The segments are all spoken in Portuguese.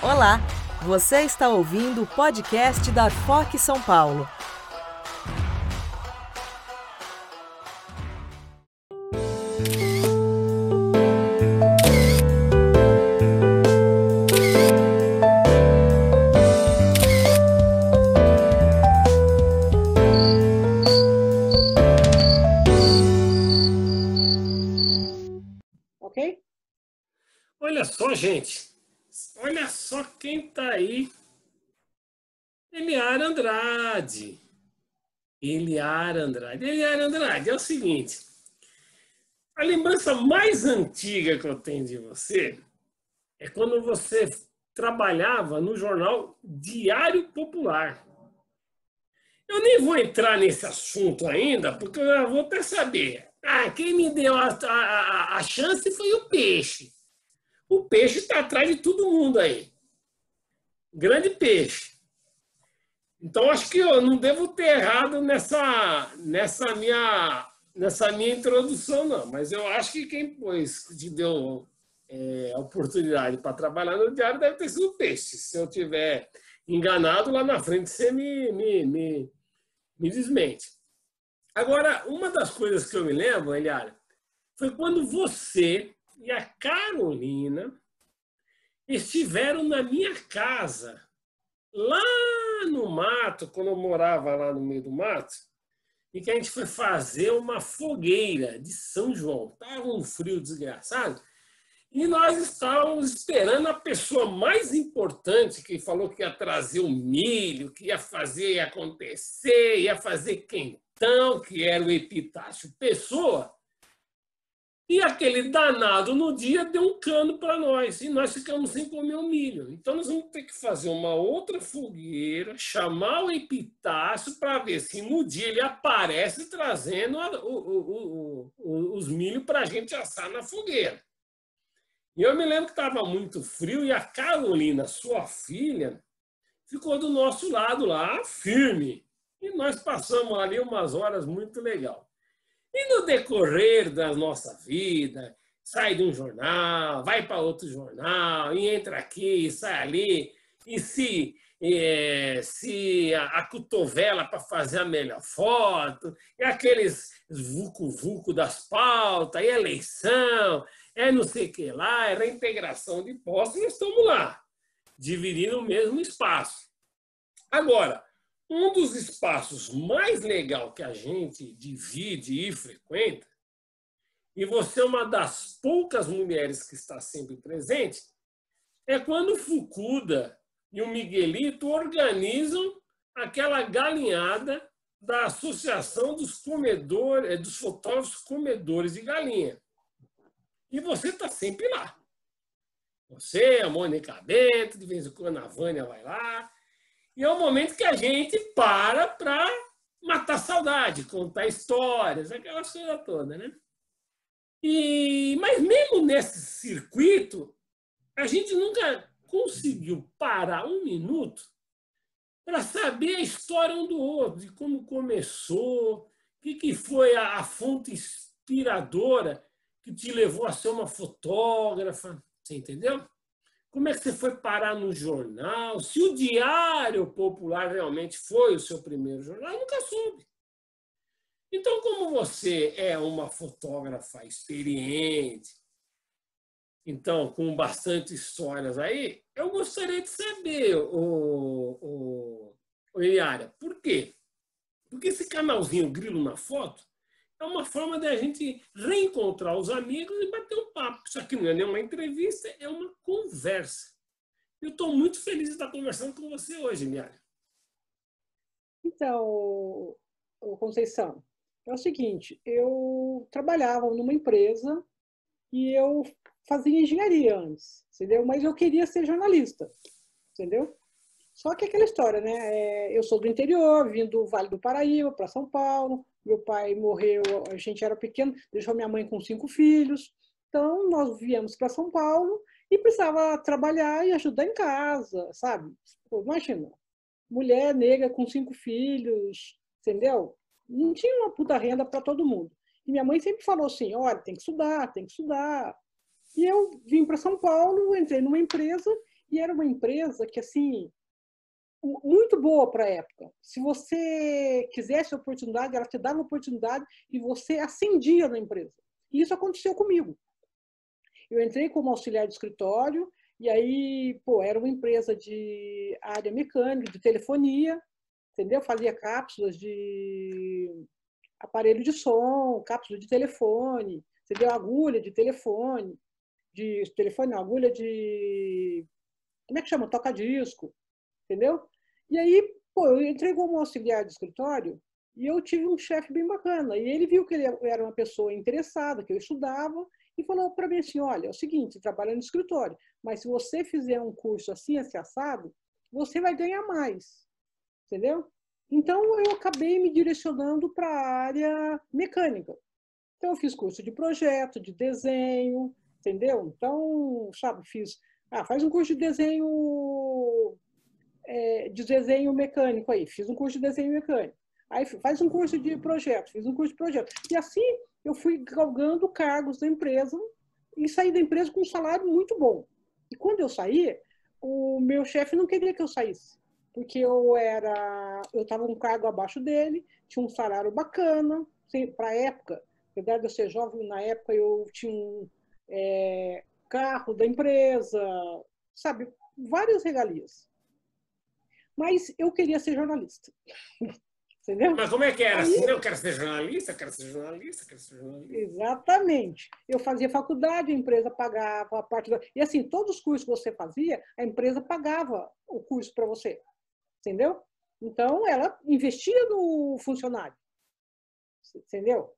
Olá, você está ouvindo o podcast da FOC São Paulo. Eliar Andrade. Andrade, é o seguinte. A lembrança mais antiga que eu tenho de você é quando você trabalhava no jornal Diário Popular. Eu nem vou entrar nesse assunto ainda, porque eu vou até saber. Ah, quem me deu a, a, a chance foi o peixe. O peixe está atrás de todo mundo aí. Grande peixe. Então, acho que eu não devo ter errado nessa, nessa, minha, nessa minha introdução, não. Mas eu acho que quem pôs, te deu é, a oportunidade para trabalhar no diário deve ter sido o peixe. Se eu tiver enganado, lá na frente você me, me, me, me desmente. Agora, uma das coisas que eu me lembro, Eliara, foi quando você e a Carolina estiveram na minha casa, lá no mato, quando eu morava lá no meio do mato, e que a gente foi fazer uma fogueira de São João. Estava um frio desgraçado. E nós estávamos esperando a pessoa mais importante que falou que ia trazer o milho, que ia fazer acontecer, ia fazer quentão, que era o Epitácio Pessoa. E aquele danado no dia deu um cano para nós e nós ficamos sem comer o milho. Então nós vamos ter que fazer uma outra fogueira, chamar o Epitácio para ver se no dia ele aparece trazendo o, o, o, os milho para a gente assar na fogueira. E eu me lembro que estava muito frio e a Carolina, sua filha, ficou do nosso lado lá, firme. E nós passamos ali umas horas muito legal. E no decorrer da nossa vida, sai de um jornal, vai para outro jornal, e entra aqui, e sai ali, e se, é, se a, a cotovela para fazer a melhor foto, e aqueles vucu-vucu das pautas, e eleição, é não sei o que lá, é reintegração de postos, nós estamos lá, dividindo o mesmo espaço. Agora, um dos espaços mais legal que a gente divide e frequenta, e você é uma das poucas mulheres que está sempre presente, é quando o Fucuda e o Miguelito organizam aquela galinhada da Associação dos Comedores, eh, dos Fotógrafos Comedores de Galinha. E você está sempre lá. Você, a Mônica Bento, de vez em quando a Vânia vai lá. E é o momento que a gente para para matar saudade, contar histórias, aquela coisa toda, né? E, mas mesmo nesse circuito, a gente nunca conseguiu parar um minuto para saber a história um do outro, de como começou, o que, que foi a, a fonte inspiradora que te levou a ser uma fotógrafa, você entendeu? Como é que você foi parar no jornal? Se o Diário Popular realmente foi o seu primeiro jornal, eu nunca soube. Então, como você é uma fotógrafa experiente, então, com bastante histórias aí, eu gostaria de saber, o, o, o Eliara, por quê? Porque esse canalzinho Grilo na Foto é uma forma de a gente reencontrar os amigos e bater um papo. Isso aqui não é nenhuma entrevista, é uma conversa. Eu estou muito feliz de estar conversando com você hoje, Miara. Então, Conceição, é o seguinte, eu trabalhava numa empresa e eu fazia engenharia antes, entendeu? Mas eu queria ser jornalista, entendeu? Só que aquela história, né? É, eu sou do interior, vim do Vale do Paraíba para São Paulo, meu pai morreu, a gente era pequeno, deixou minha mãe com cinco filhos. Então, nós viemos para São Paulo e precisava trabalhar e ajudar em casa, sabe? Pô, imagina, mulher negra com cinco filhos, entendeu? Não tinha uma puta renda para todo mundo. E minha mãe sempre falou assim: olha, tem que estudar, tem que estudar. E eu vim para São Paulo, entrei numa empresa E era uma empresa que, assim, muito boa para a época. Se você quisesse oportunidade, ela te dava oportunidade e você ascendia na empresa. E isso aconteceu comigo. Eu entrei como auxiliar de escritório e aí, pô, era uma empresa de área mecânica, de telefonia, entendeu? Fazia cápsulas de aparelho de som, cápsula de telefone, entendeu? Agulha de telefone, de telefone, agulha de como é que chama? Toca-disco, entendeu? E aí, pô, eu entrei como auxiliar de escritório e eu tive um chefe bem bacana. E ele viu que ele era uma pessoa interessada, que eu estudava, e falou para mim assim: olha, é o seguinte, trabalha no escritório, mas se você fizer um curso assim, assim, assado, você vai ganhar mais. Entendeu? Então, eu acabei me direcionando para a área mecânica. Então, eu fiz curso de projeto, de desenho, entendeu? Então, sabe, fiz. Ah, faz um curso de desenho. É, de desenho mecânico aí, fiz um curso de desenho mecânico. Aí faz um curso de projeto, fiz um curso de projeto. E assim eu fui galgando cargos da empresa e saí da empresa com um salário muito bom. E quando eu saí, o meu chefe não queria que eu saísse, porque eu era, eu estava um cargo abaixo dele, tinha um salário bacana, para a época, apesar de eu ser jovem, na época eu tinha um é, carro da empresa, sabe, várias regalias. Mas eu queria ser jornalista. Entendeu? Mas como é que era? Aí, eu quero ser jornalista, quero ser jornalista, quero ser jornalista. Exatamente. Eu fazia faculdade, a empresa pagava a parte. Do... E assim, todos os cursos que você fazia, a empresa pagava o curso para você. Entendeu? Então, ela investia no funcionário. Entendeu?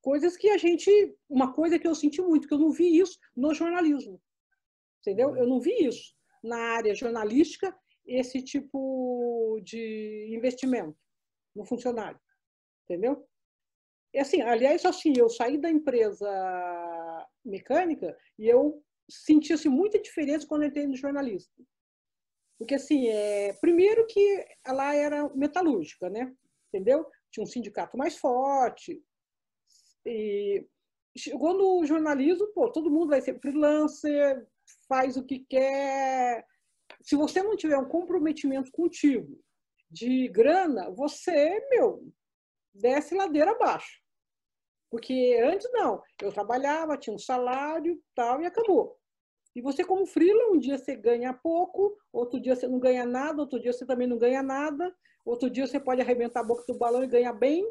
Coisas que a gente. Uma coisa que eu senti muito, que eu não vi isso no jornalismo. Entendeu? Eu não vi isso na área jornalística, esse tipo de investimento no funcionário. Entendeu? E assim, aliás, assim, eu saí da empresa mecânica e eu senti assim, muita diferença quando entrei no jornalismo. Porque, assim, é, primeiro que ela era metalúrgica, né? Entendeu? Tinha um sindicato mais forte. E chegou no jornalismo, pô, todo mundo vai ser freelancer, faz o que quer. Se você não tiver um comprometimento contigo de grana, você, meu, desce ladeira abaixo. Porque antes não, eu trabalhava, tinha um salário, tal, e acabou. E você como freela, um dia você ganha pouco, outro dia você não ganha nada, outro dia você também não ganha nada, outro dia você pode arrebentar a boca do balão e ganhar bem.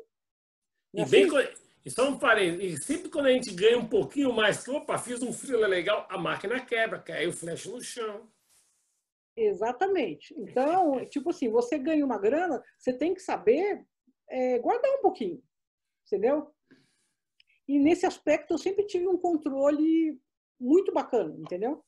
E é bem, assim? e só um parênteses, e sempre quando a gente ganha um pouquinho mais, opa, fiz um freela legal, a máquina quebra, cai o flash no chão. Exatamente. Então, tipo assim, você ganha uma grana, você tem que saber é, guardar um pouquinho, entendeu? E nesse aspecto eu sempre tive um controle muito bacana, entendeu?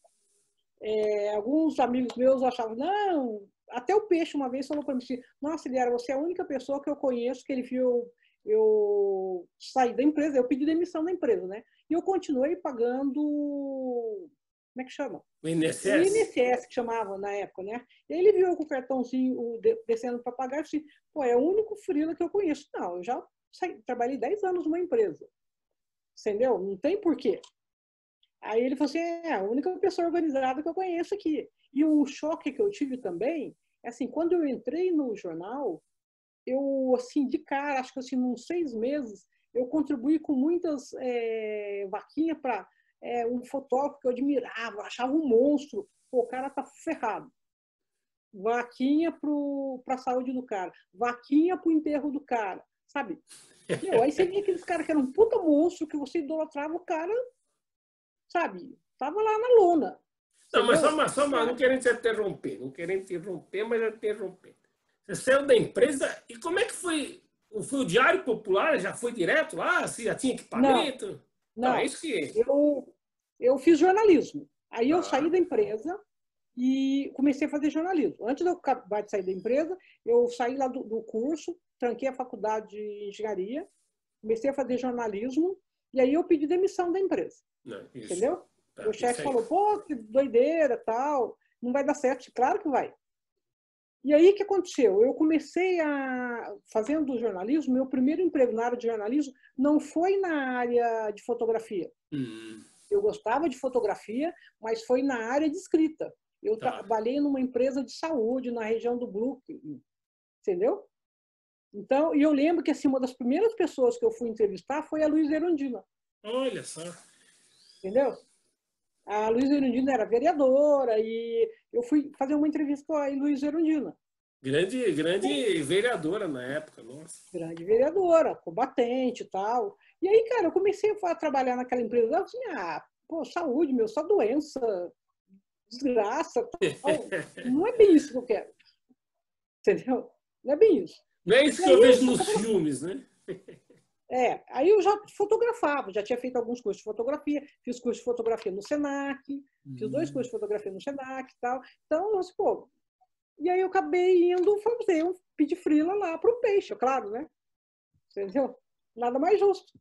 É, alguns amigos meus achavam, não, até o Peixe uma vez falou para mim assim, nossa, Liara, você é a única pessoa que eu conheço que ele viu eu sair da empresa, eu pedi demissão da empresa, né? E eu continuei pagando como é que chama? O INSS? O INSS, que chamava na época, né? E aí ele viu com o cartãozinho descendo para pagar e disse, pô, é o único frila que eu conheço. Não, eu já saí, trabalhei 10 anos numa empresa. Entendeu? Não tem porquê. Aí ele falou assim, é a única pessoa organizada que eu conheço aqui. E o choque que eu tive também, é assim, quando eu entrei no jornal, eu, assim, de cara, acho que assim, uns seis meses, eu contribuí com muitas é, vaquinhas para é, um fotógrafo que eu admirava, achava um monstro. Pô, o cara tá ferrado. Vaquinha para a saúde do cara, vaquinha para o enterro do cara, sabe? Meu, aí você via aqueles caras que eram um puta monstro, que você idolatrava o cara, sabe? Tava lá na lona. Não, mas só uma, só uma, não querendo te interromper, não querendo interromper, mas interromper. Você saiu da empresa e como é que foi? Foi o Diário Popular? Já foi direto lá? Você já tinha equipamento? Não, não, não é isso que... eu, eu fiz jornalismo. Aí eu ah. saí da empresa e comecei a fazer jornalismo. Antes de eu acabar de sair da empresa, eu saí lá do, do curso, tranquei a faculdade de engenharia, comecei a fazer jornalismo e aí eu pedi demissão da empresa. Não, entendeu? Tá, o chefe falou, pô, que doideira, tal, não vai dar certo. Claro que vai. E aí o que aconteceu? Eu comecei a fazendo jornalismo, meu primeiro emprego na área de jornalismo não foi na área de fotografia. Hum. Eu gostava de fotografia, mas foi na área de escrita. Eu Tá. trabalhei numa empresa de saúde na região do Brooklyn, entendeu? Então, e eu lembro que assim, uma das primeiras pessoas que eu fui entrevistar foi a Luísa Erundina, Olha só. entendeu? A Luísa Erundina era vereadora e eu fui fazer uma entrevista com a Luísa Erundina, Grande, grande vereadora na época, nossa. grande vereadora, combatente e tal. E aí, cara, eu comecei a trabalhar naquela empresa, eu assim, ah, pô, saúde, meu, só doença, desgraça, tal. Não é bem isso que eu quero. Entendeu? Não é bem isso. Não é isso que eu vejo nos filmes, né? É, aí eu já fotografava, já tinha feito alguns cursos de fotografia, fiz curso de fotografia no Senac, fiz dois cursos de fotografia no Senac e tal. Então, eu disse, pô, e aí eu acabei indo fazer um pedir frila lá para o peixe, claro, né? Entendeu? Nada mais justo.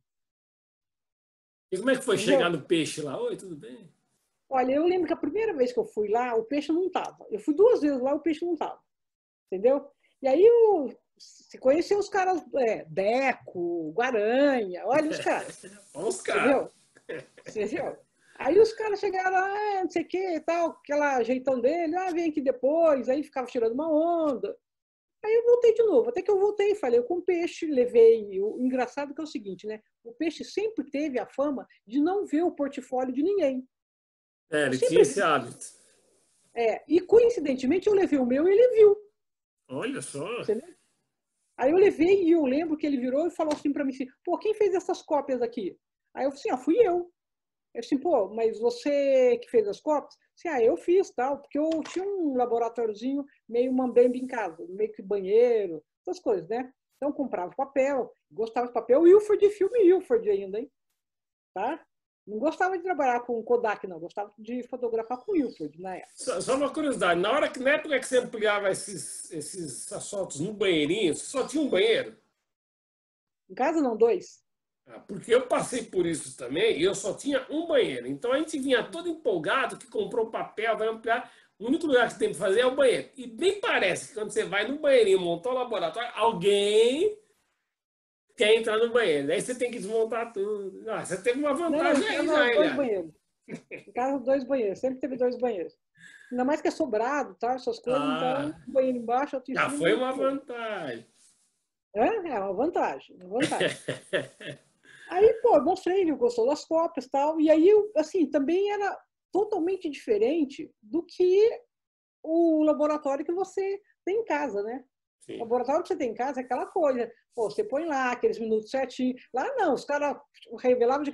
E como é que foi Entendeu? chegar no peixe lá? Oi, tudo bem? Olha, eu lembro que a primeira vez que eu fui lá, o peixe não estava. Eu fui duas vezes lá, o peixe não estava. Entendeu? E aí eu se conheci os caras, é, Deco, Guaranha, olha os caras. Olha os caras. Entendeu? Entendeu? Aí os caras chegaram, ah, não sei o que e tal, aquela jeitão dele, ah, vem aqui depois, aí ficava tirando uma onda. Aí eu voltei de novo, até que eu voltei e falei, eu com peixe levei. O engraçado que é o seguinte, né? O peixe sempre teve a fama de não ver o portfólio de ninguém. É, ele Sempre- tinha esse hábito. É, e coincidentemente eu levei o meu e ele viu. Olha só. Entendeu? Aí eu levei e eu lembro que ele virou e falou assim para mim assim, pô, quem fez essas cópias aqui? Aí eu falei assim, ah, fui eu. Eu assim, pô, mas você que fez as cópias? Assim, ah, eu fiz, tal, porque eu tinha um laboratóriozinho meio mambembe em casa, meio que banheiro, essas coisas, né? Então eu comprava papel, gostava de papel, Wilford, filme Wilford ainda, hein? Tá? Não gostava de trabalhar com Kodak, não, gostava de fotografar com Wilford na época. Só, só uma curiosidade, na hora que na época que você ampliava esses, esses assaltos no banheirinho, só tinha um banheiro? Em casa não, dois. Ah, Porque eu passei por isso também e eu só tinha um banheiro. Então a gente vinha todo empolgado que comprou papel, vai ampliar. O único lugar que tem para fazer é o banheiro. E bem parece que quando você vai no banheirinho montar o laboratório, alguém quer entrar no banheiro. Aí você tem que desmontar tudo. Ah, você teve uma Não, não, vantagem em aí, casa, já, hein, dois banheiros. Em casa, dois banheiros. Sempre teve dois banheiros. Ainda mais que é sobrado, tá? Essas coisas. Ah. Então, um banheiro embaixo, outro em Já cima. foi uma vantagem. É, é uma vantagem. Uma vantagem. aí, pô, mostrei, ele gostou das cópias e tal. E aí, assim, também era totalmente diferente do que o laboratório que você tem em casa, né? O Sim. laboratório que você tem em casa é aquela coisa. Pô, você põe lá aqueles minutos certinho. Lá não, os caras revelavam de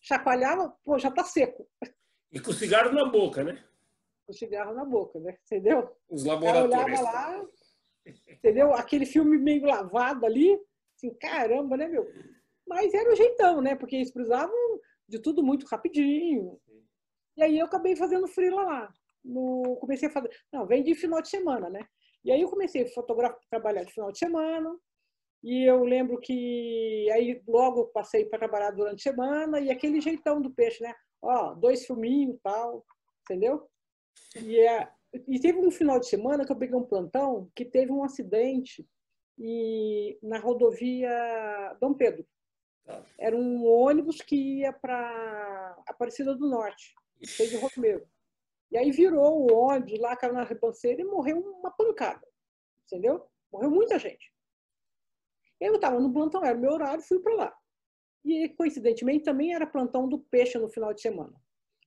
chacoalhava, pô, já tá seco. E com cigarro na boca, né? O cigarro na boca, né? Entendeu? Os O cara olhava laboratórios. lá, entendeu? Aquele filme meio lavado ali, assim, caramba, né, meu? Mas era o jeitão, né? Porque eles precisavam de tudo muito rapidinho. E aí eu acabei fazendo freela lá. No, comecei a fazer. Não, vem de final de semana, né? E aí eu comecei a fotografar, trabalhar de final de semana. E eu lembro que aí logo passei para trabalhar durante a semana e aquele jeitão do peixe, né? Ó, dois filminhos tal, entendeu? E, é, e teve um final de semana que eu peguei um plantão que teve um acidente e, na rodovia Dom Pedro. Era um ônibus que ia para Aparecida do Norte, de Romero. E aí virou o ônibus lá, caiu na ribanceira e morreu uma pancada. Entendeu? Morreu muita gente. Eu estava no plantão, era o meu horário, fui para lá. E coincidentemente também era plantão do peixe no final de semana.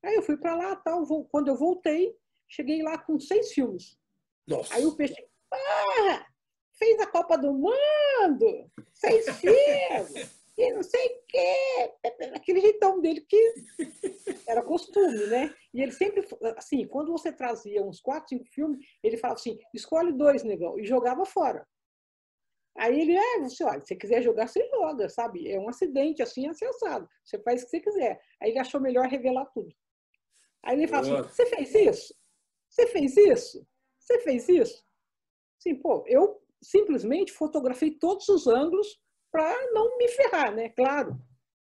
Aí eu fui para lá, tal, quando eu voltei, cheguei lá com seis filmes. Nossa. Aí o peixe, ah, fez a Copa do Mundo, seis filmes, e não sei o quê. Aquele jeitão dele que era costume, né? E ele sempre, assim, quando você trazia uns quatro, cinco filmes, ele falava assim, escolhe dois, negão, e jogava fora. Aí ele, é, você, olha, se você quiser jogar, você joga, sabe? É um acidente, assim, acessado. Você faz o que você quiser. Aí ele achou melhor revelar tudo. Aí ele fala assim, você fez isso? Você fez isso? Você fez isso? Sim, pô, eu simplesmente fotografei todos os ângulos para não me ferrar, né? Claro.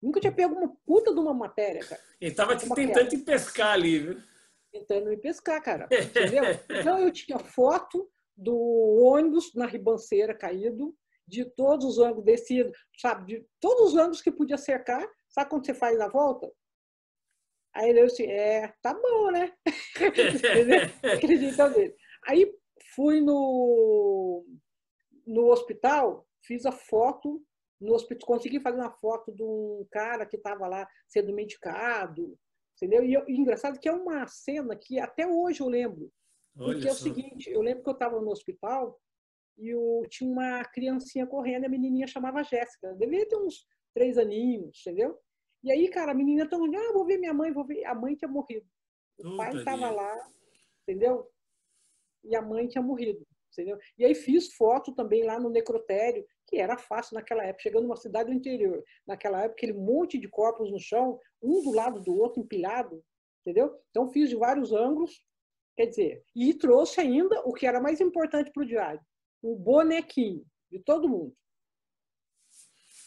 Nunca tinha pego uma puta de uma matéria, cara. Ele tava te tentando te pescar ali, viu? Tentando me pescar, cara. Entendeu? Então eu tinha foto do ônibus na ribanceira caído, de todos os ângulos descidos, sabe? De todos os ângulos que podia cercar. Sabe quando você faz a volta? Aí ele disse, é, tá bom, né? Acreditam dele. Aí fui no, no hospital, fiz a foto no hospital, consegui fazer uma foto de um cara que estava lá sendo medicado, entendeu? E, eu, e engraçado que é uma cena que até hoje eu lembro. Olha porque só. é o seguinte, eu lembro que eu estava no hospital e eu, tinha uma criancinha correndo, a menininha chamava Jéssica, devia ter uns três aninhos, entendeu? E aí, cara, a menina tão, ah, vou ver minha mãe, vou ver. A mãe tinha morrido. O pai estava lá, entendeu? E a mãe tinha morrido, entendeu? E aí fiz foto também lá no necrotério, que era fácil naquela época, chegando numa cidade do interior. Naquela época, aquele monte de corpos no chão, um do lado do outro, empilhado, entendeu? Então fiz de vários ângulos, quer dizer, e trouxe ainda o que era mais importante para o diário, o bonequinho de todo mundo.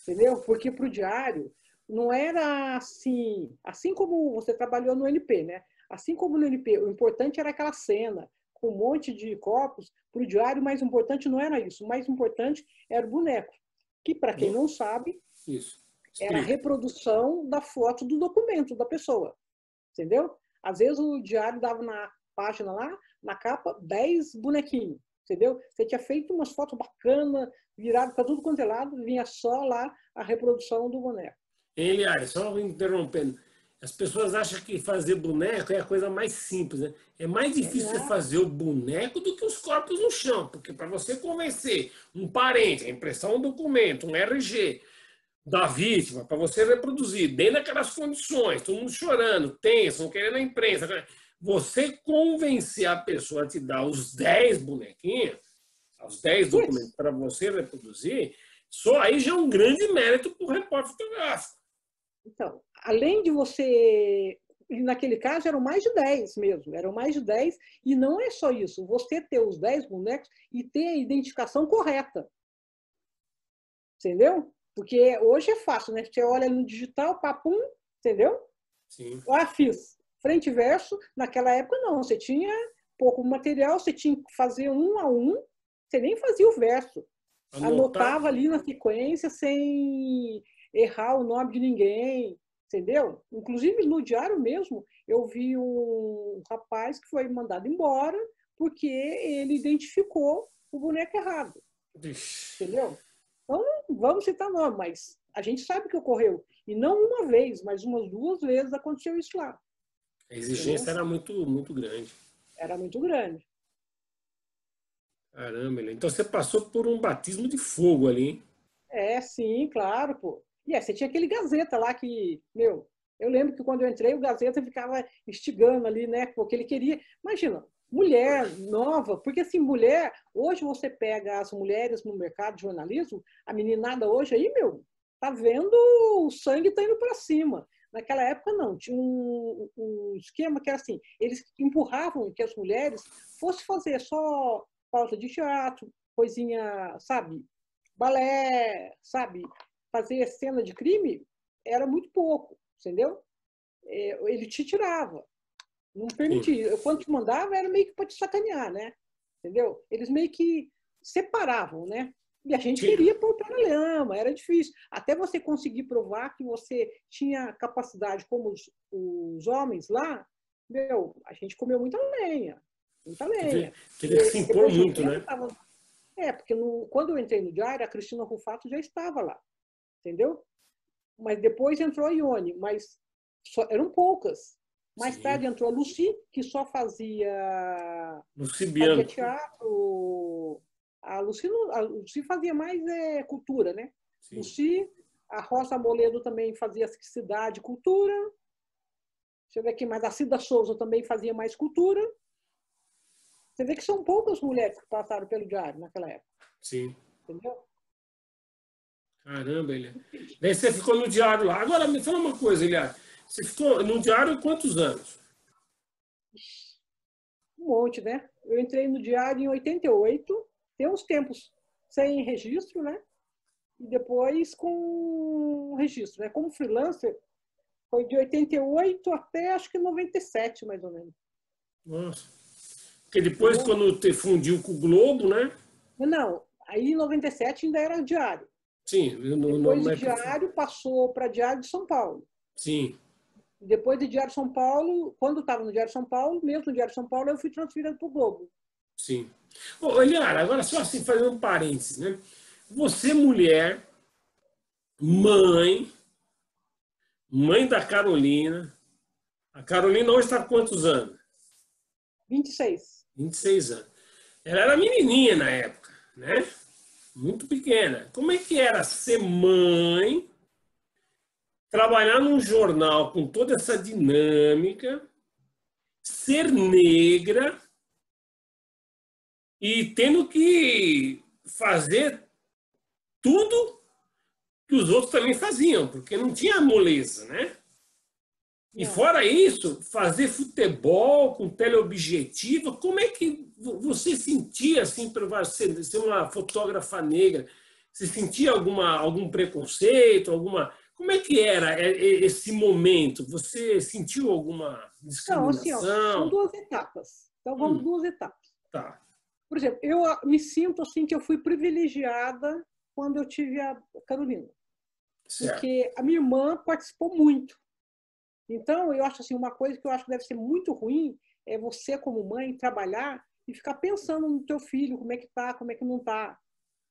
Entendeu? Porque para o diário, não era assim, assim como você trabalhou no NP, né? Assim como no NP, o importante era aquela cena, com um monte de copos, para o diário o mais importante não era isso, o mais importante era o boneco, que para quem não sabe, isso. era a reprodução da foto do documento da pessoa, entendeu? Às vezes o diário dava na página lá, na capa, 10 bonequinhos, entendeu? Você tinha feito umas fotos bacanas, virado para tudo quanto é lado, vinha só lá a reprodução do boneco. Eliane, só interrompendo. As pessoas acham que fazer boneco é a coisa mais simples, né? É mais difícil é. fazer o boneco do que os corpos no chão, porque para você convencer um parente, a impressão um documento, um RG da vítima, para você reproduzir dentro daquelas condições, todo mundo chorando, tenso, não querendo a imprensa, você convencer a pessoa a te dar os 10 bonequinhos, os 10 documentos para você reproduzir, só aí já é um grande mérito para o repórter fotográfico. Então, além de você. Naquele caso eram mais de 10 mesmo, eram mais de 10, e não é só isso, você ter os 10 bonecos e ter a identificação correta. Entendeu? Porque hoje é fácil, né? Você olha no digital, papum, entendeu? Sim. Ah, fiz. Frente e verso, naquela época não, você tinha pouco material, você tinha que fazer um a um, você nem fazia o verso. Anotava ali na sequência sem errar o nome de ninguém, entendeu? Inclusive no diário mesmo, eu vi um rapaz que foi mandado embora porque ele identificou o boneco errado. Ixi. Entendeu? Então, vamos citar nome, mas a gente sabe que ocorreu. E não uma vez, mas umas duas vezes aconteceu isso lá. A exigência entendeu? era muito, muito grande. Era muito grande. Caramba, então você passou por um batismo de fogo ali, hein? É, sim, claro, pô. E é, você tinha aquele Gazeta lá que, meu, eu lembro que quando eu entrei, o Gazeta ficava instigando ali, né? Porque ele queria. Imagina, mulher nova, porque assim, mulher, hoje você pega as mulheres no mercado de jornalismo, a meninada hoje aí, meu, tá vendo o sangue tá indo para cima. Naquela época, não, tinha um, um, esquema que era assim: eles empurravam que as mulheres fossem fazer só pauta de teatro, coisinha, sabe, balé, sabe, fazer cena de crime era muito pouco, entendeu? É, ele te tirava, não permitia. Eu, quando te mandava, era meio que para te sacanear, né? Entendeu? Eles meio que separavam, né? E a gente Sim. queria pôr para lama, era difícil. Até você conseguir provar que você tinha capacidade como os, os homens lá, meu, a gente comeu muita lenha. Muita lenha. Teria que se impor muito, né? Tava... É, porque no... quando eu entrei no diário, a Cristina Rufato já estava lá. Entendeu? Mas depois entrou a Ione, mas só... eram poucas. Mais Sim. tarde entrou a Lucy, que só fazia, fazia teatro. A Lucy, a Lucy fazia mais é, cultura, né? Sim. Lucy, a Rosa Moledo também fazia cidade, cultura. Deixa eu ver aqui mais. A Cida Souza também fazia mais cultura. Você vê que são poucas mulheres que passaram pelo diário naquela época. Sim. Entendeu? Caramba, Eliane. Daí você ficou no diário lá. Agora, me fala uma coisa, Eliane. Você ficou no diário quantos anos? Um monte, né? Eu entrei no diário em 88. Tem uns tempos sem registro, né? E depois com registro, né? Como freelancer, foi de 88 até acho que 97, mais ou menos. Nossa. Porque depois, quando te fundiu com o Globo, né? Não, aí em 97 ainda era diário. Sim. No, depois no, o diário passou para Diário de São Paulo. Sim. Depois do Diário São Paulo, quando estava no Diário São Paulo, mesmo no Diário São Paulo, eu fui transferida para o Globo. Sim. Ô, Eliara, agora só assim, fazendo um parênteses, né? Você, mulher, mãe, mãe da Carolina. A Carolina hoje está quantos anos? 26. 26 anos. Ela era menininha na época, né? Muito pequena. Como é que era ser mãe, trabalhar num jornal com toda essa dinâmica, ser negra e tendo que fazer tudo que os outros também faziam, porque não tinha moleza, né? E fora isso, fazer futebol com teleobjetivo, como é que você sentia assim para você ser uma fotógrafa negra? Você sentia alguma algum preconceito, alguma como é que era esse momento? Você sentiu alguma discriminação? Não, assim, ó, são duas etapas. Então vamos hum. duas etapas. Tá. Por exemplo, eu me sinto assim que eu fui privilegiada quando eu tive a Carolina. Certo. Porque a minha irmã participou muito. Então, eu acho assim, uma coisa que eu acho que deve ser muito ruim é você, como mãe, trabalhar e ficar pensando no teu filho, como é que tá, como é que não tá.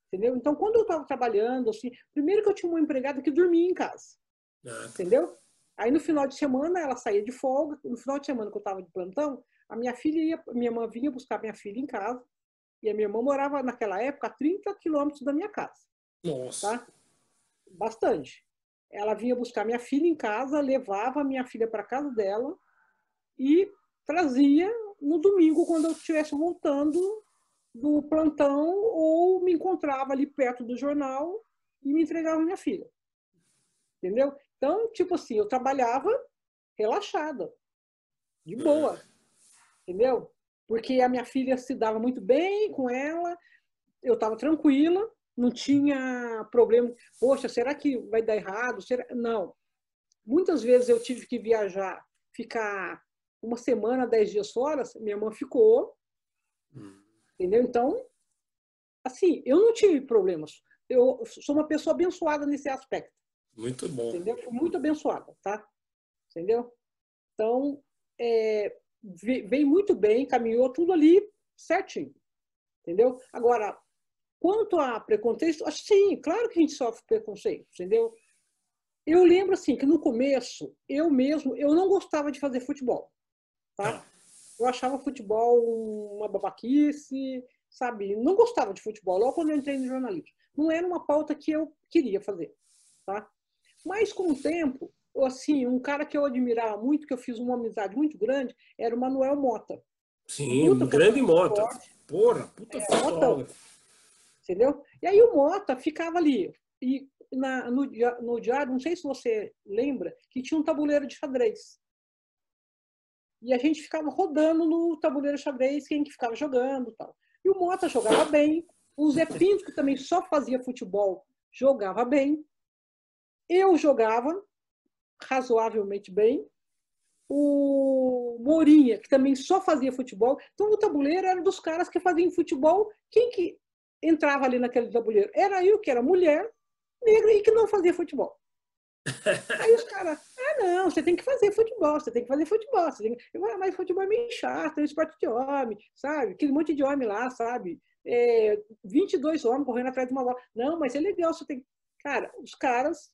Entendeu? Então, quando eu estava trabalhando, assim, primeiro que eu tinha uma empregada que dormia em casa. Ah. Entendeu? Aí no final de semana ela saía de folga, no final de semana que eu estava de plantão, a minha filha ia, minha irmã vinha buscar minha filha em casa, e a minha irmã morava naquela época a 30 quilômetros da minha casa. Nossa. Tá? Bastante ela vinha buscar minha filha em casa, levava minha filha para casa dela e trazia no domingo, quando eu estivesse voltando do plantão, ou me encontrava ali perto do jornal e me entregava minha filha. Entendeu? Então, tipo assim, eu trabalhava relaxada, de boa. Entendeu? Porque a minha filha se dava muito bem com ela, eu estava tranquila, não tinha problema. Poxa, será que vai dar errado? Será... Não. Muitas vezes eu tive que viajar, ficar uma semana, dez dias fora, minha irmã ficou. Hum. Entendeu? Então, assim, eu não tive problemas. Eu sou uma pessoa abençoada nesse aspecto. Muito bom. Entendeu? Muito abençoada, tá? Entendeu? Então, é, veio muito bem, caminhou tudo ali certinho. Entendeu? Agora, Quanto a preconceito, sim, claro que a gente sofre preconceito, entendeu? Eu lembro assim que no começo eu mesmo eu não gostava de fazer futebol, tá? tá? Eu achava futebol uma babaquice, sabe? Não gostava de futebol logo quando eu entrei no jornalismo. Não era uma pauta que eu queria fazer, tá? Mas com o tempo, assim, um cara que eu admirava muito, que eu fiz uma amizade muito grande, era o Manuel Mota. Sim, um grande Mota. Porra, puta é, fotógrafo entendeu? E aí o Mota ficava ali. E na, no, no diário, não sei se você lembra, que tinha um tabuleiro de xadrez. E a gente ficava rodando no tabuleiro de xadrez, quem que ficava jogando tal. E o Mota jogava bem. O Zé Pinto, que também só fazia futebol, jogava bem. Eu jogava razoavelmente bem. O Morinha, que também só fazia futebol. Então, o tabuleiro era dos caras que faziam futebol. Quem que entrava ali naquele tabuleiro. Era eu que era mulher, negra e que não fazia futebol. Aí os caras, ah, não, você tem que fazer futebol, você tem que fazer futebol. Você tem que... Eu, ah, mas futebol é meio chato, é um esporte de homem, sabe? Aquele monte de homem lá, sabe? É, 22 homens correndo atrás de uma bola. Não, mas é legal, você tem. Cara, os caras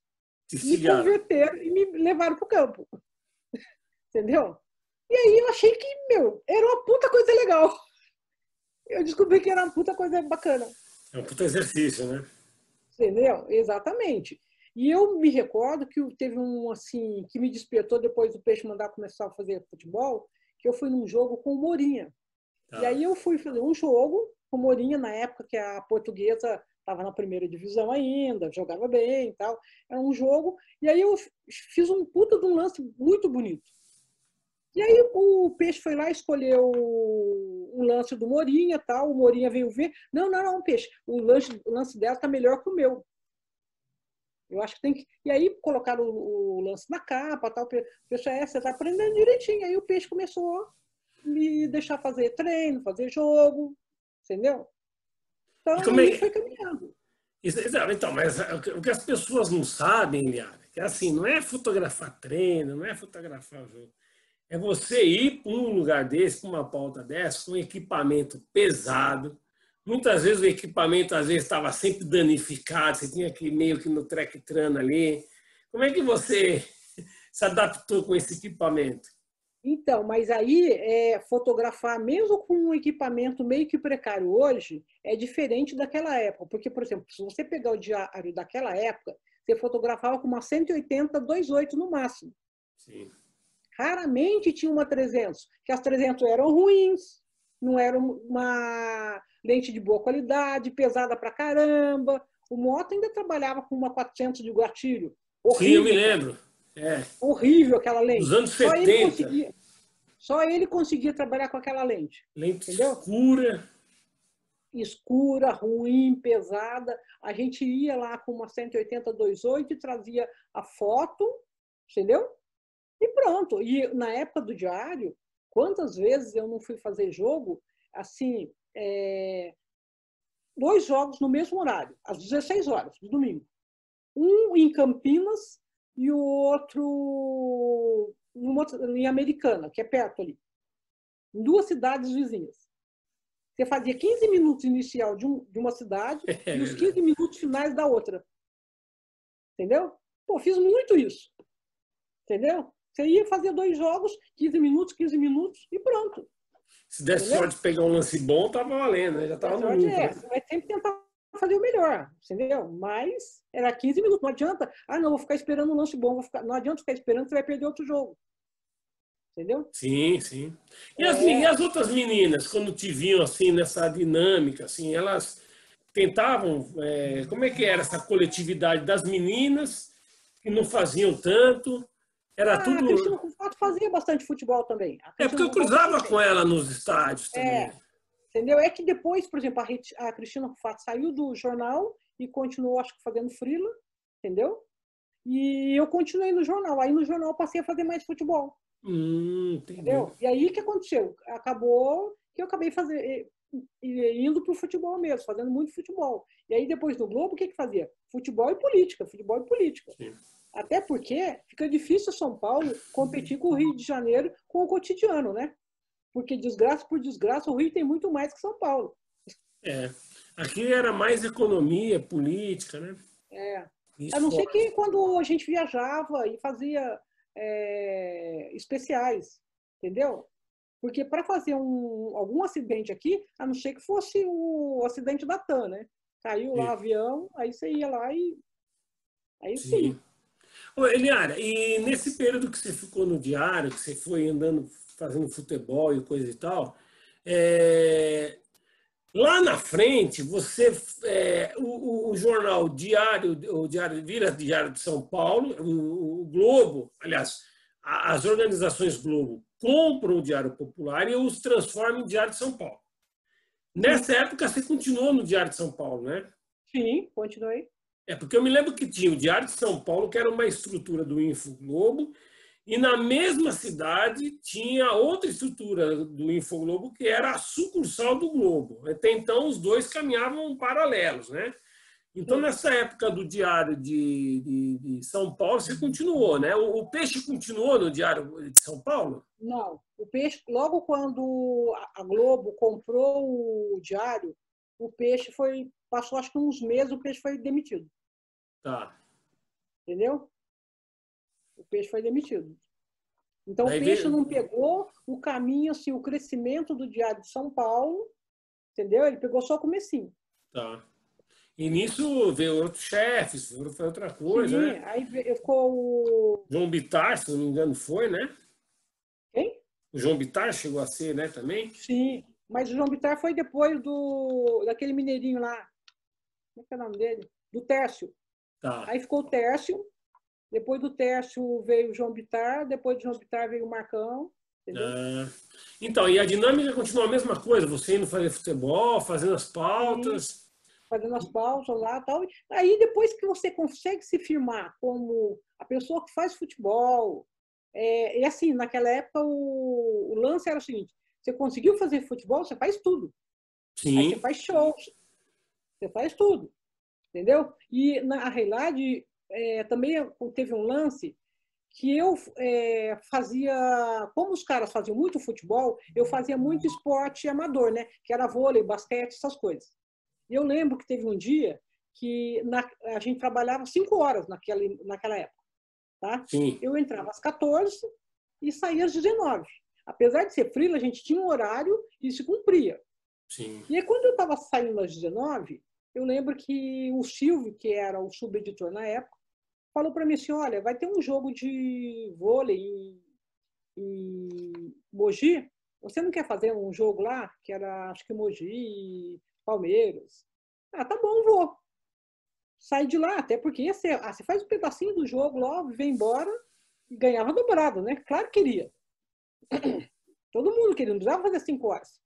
me converteram e me levaram pro campo. Entendeu? E aí eu achei que, meu, era uma puta coisa legal eu descobri que era uma puta coisa bacana. É um puta exercício, né? Entendeu? Exatamente. E eu me recordo que teve um, assim, que me despertou depois do Peixe mandar começar a fazer futebol, que eu fui num jogo com o Morinha. Tá. E aí eu fui fazer um jogo com o Morinha, na época que a portuguesa estava na primeira divisão ainda, jogava bem e tal. Era um jogo. E aí eu fiz um puta de um lance muito bonito. E aí o Peixe foi lá, escolheu o lance do Morinha, tal. O Morinha veio ver. Não, não, não, Peixe. O lance, o lance dela tá melhor que o meu. Eu acho que tem que. E aí colocaram o, o lance na capa, tal. O Peixe, é, você tá aprendendo direitinho. Aí o Peixe começou a me deixar fazer treino, fazer jogo, entendeu? Então, como é... foi caminhando. Então, mas o que as pessoas não sabem, Liara, Que é assim, não é fotografar treino, não é fotografar jogo. É você ir para um lugar desse, para uma pauta dessa, com equipamento pesado. Muitas vezes o equipamento às vezes estava sempre danificado, você tinha que meio que no track trano ali. Como é que você se adaptou com esse equipamento? Então, mas aí é, fotografar, mesmo com um equipamento meio que precário hoje, é diferente daquela época. Porque, por exemplo, se você pegar o diário daquela época, você fotografava com uma 180 2.8 no máximo. Sim. Raramente tinha uma 300, que as 300 eram ruins, não era uma lente de boa qualidade, pesada pra caramba. O Moto ainda trabalhava com uma 400 de gatilho. Horrível. Sim, eu me lembro. É. Horrível aquela lente. Nos anos 70. Só ele conseguia, só ele conseguia trabalhar com aquela lente. Lente entendeu? escura. Escura, ruim, pesada. A gente ia lá com uma 180 2.8 e trazia a foto, entendeu? E pronto. E na época do diário, quantas vezes eu não fui fazer jogo, assim, é, dois jogos no mesmo horário, às 16 horas, de domingo. Um em Campinas e o outro em Americana, que é perto ali. Em duas cidades vizinhas. Você fazia 15 minutos inicial de, um, de uma cidade é e os 15 minutos finais da outra. Entendeu? Pô, fiz muito isso. Entendeu? Você ia fazer dois jogos, 15 minutos, 15 minutos e pronto. Se der Entendeu? sorte de pegar um lance bom, tava valendo, né? Já tava no lucro. É, né? Você vai sempre tentar fazer o melhor, entendeu? Mas era 15 minutos, não adianta. Ah, não, vou ficar esperando um lance bom, ficar... não adianta ficar esperando, você vai perder outro jogo. Entendeu? Sim, sim. E, as, é... e as outras meninas, quando te viam assim nessa dinâmica, assim, elas tentavam. É... como é que era essa coletividade das meninas que não faziam tanto? Era ah, tudo. A Cristina fazia bastante futebol também. É porque eu cruzava com ela nos estádios também. É. Entendeu? É que depois, por exemplo, a, Cristina Rufato saiu do jornal e continuou, acho que, fazendo frila, entendeu? E eu continuei no jornal. Aí no jornal passei a fazer mais futebol. Hum, entendeu? E aí o que aconteceu? Acabou que eu acabei fazer, indo para o futebol mesmo, fazendo muito futebol. E aí depois no Globo, o que que fazia? Futebol e política, futebol e política. Sim. Até porque fica difícil São Paulo competir com o Rio de Janeiro com o cotidiano, né? porque desgraça por desgraça, o Rio tem muito mais que São Paulo. É. Aqui era mais economia, política, né? É. Isso a não ser que quando a gente viajava e fazia é, especiais, entendeu? Porque para fazer um, algum acidente aqui, a não ser que fosse o acidente da TAM, né? Caiu lá o avião, aí você ia lá e. Aí sim. sim. Eliara, e nesse período que você ficou no diário, que você foi andando fazendo futebol e coisa e tal. É, lá na frente, você é, o, o, jornal Diário, o Diário vira Diário de São Paulo, o, o Globo, aliás, a, as organizações Globo compram o Diário Popular e os transformam em Diário de São Paulo. Nessa época, você continuou no Diário de São Paulo, né? Sim, continuei. É, porque eu me lembro que tinha o Diário de São Paulo, que era uma estrutura do Info Globo, e na mesma cidade tinha outra estrutura do Infoglobo, que era a sucursal do Globo. Até então, os dois caminhavam paralelos, né? Então, nessa época do Diário de, de, de São Paulo, você continuou, né? O, o, Peixe continuou no Diário de São Paulo? Não. O Peixe, logo quando a Globo comprou o Diário, o Peixe foi, passou acho que uns meses, o Peixe foi demitido. Tá. Entendeu? o peixe foi demitido. Então, o peixe não pegou o caminho, assim, o crescimento do Diário de São Paulo, entendeu? Ele pegou só o comecinho. Tá. E nisso veio outros chefes, foi outra coisa, Sim, né? aí ficou o... João Bitar, se não me engano, foi, né? Quem? O João Bitar chegou a ser, né, também? Sim, mas o João Bitar foi depois do daquele mineirinho lá. Como é que é o nome dele? Do Tércio. Tá. Aí ficou o Tércio, depois do Tércio veio o João Bitar, depois do João Bitar veio o Marcão. Ah, então, e a dinâmica continua a mesma coisa? Você indo fazer futebol, fazendo as pautas. Sim, fazendo as pautas lá tal. Aí depois que você consegue se firmar como a pessoa que faz futebol. É, e assim, naquela época o, o lance era o seguinte: você conseguiu fazer futebol, você faz tudo. Sim. Aí você faz shows, você faz tudo. Entendeu? E na realidade, é, também teve um lance que eu é, fazia, como os caras faziam muito futebol, eu fazia muito esporte amador, né? Que era vôlei, basquete, essas coisas. E eu lembro que teve um dia que na, a gente trabalhava cinco horas naquela, naquela época, tá? Sim. Eu entrava às 14 e saía às 19. Apesar de ser frio, a gente tinha um horário e se cumpria. Sim. E aí, quando eu estava saindo às 19, eu lembro que o Silvio, que era o subeditor na época, falou para mim assim, olha, vai ter um jogo de vôlei em, em Mogi, você não quer fazer um jogo lá? Que era, acho que Mogi, Palmeiras. Ah, tá bom, vou. Sai de lá, até porque ia ser, ah, você faz um pedacinho do jogo logo, vem embora e ganhava dobrado, né? Claro que queria. Todo mundo queria, não precisava fazer cinco horas.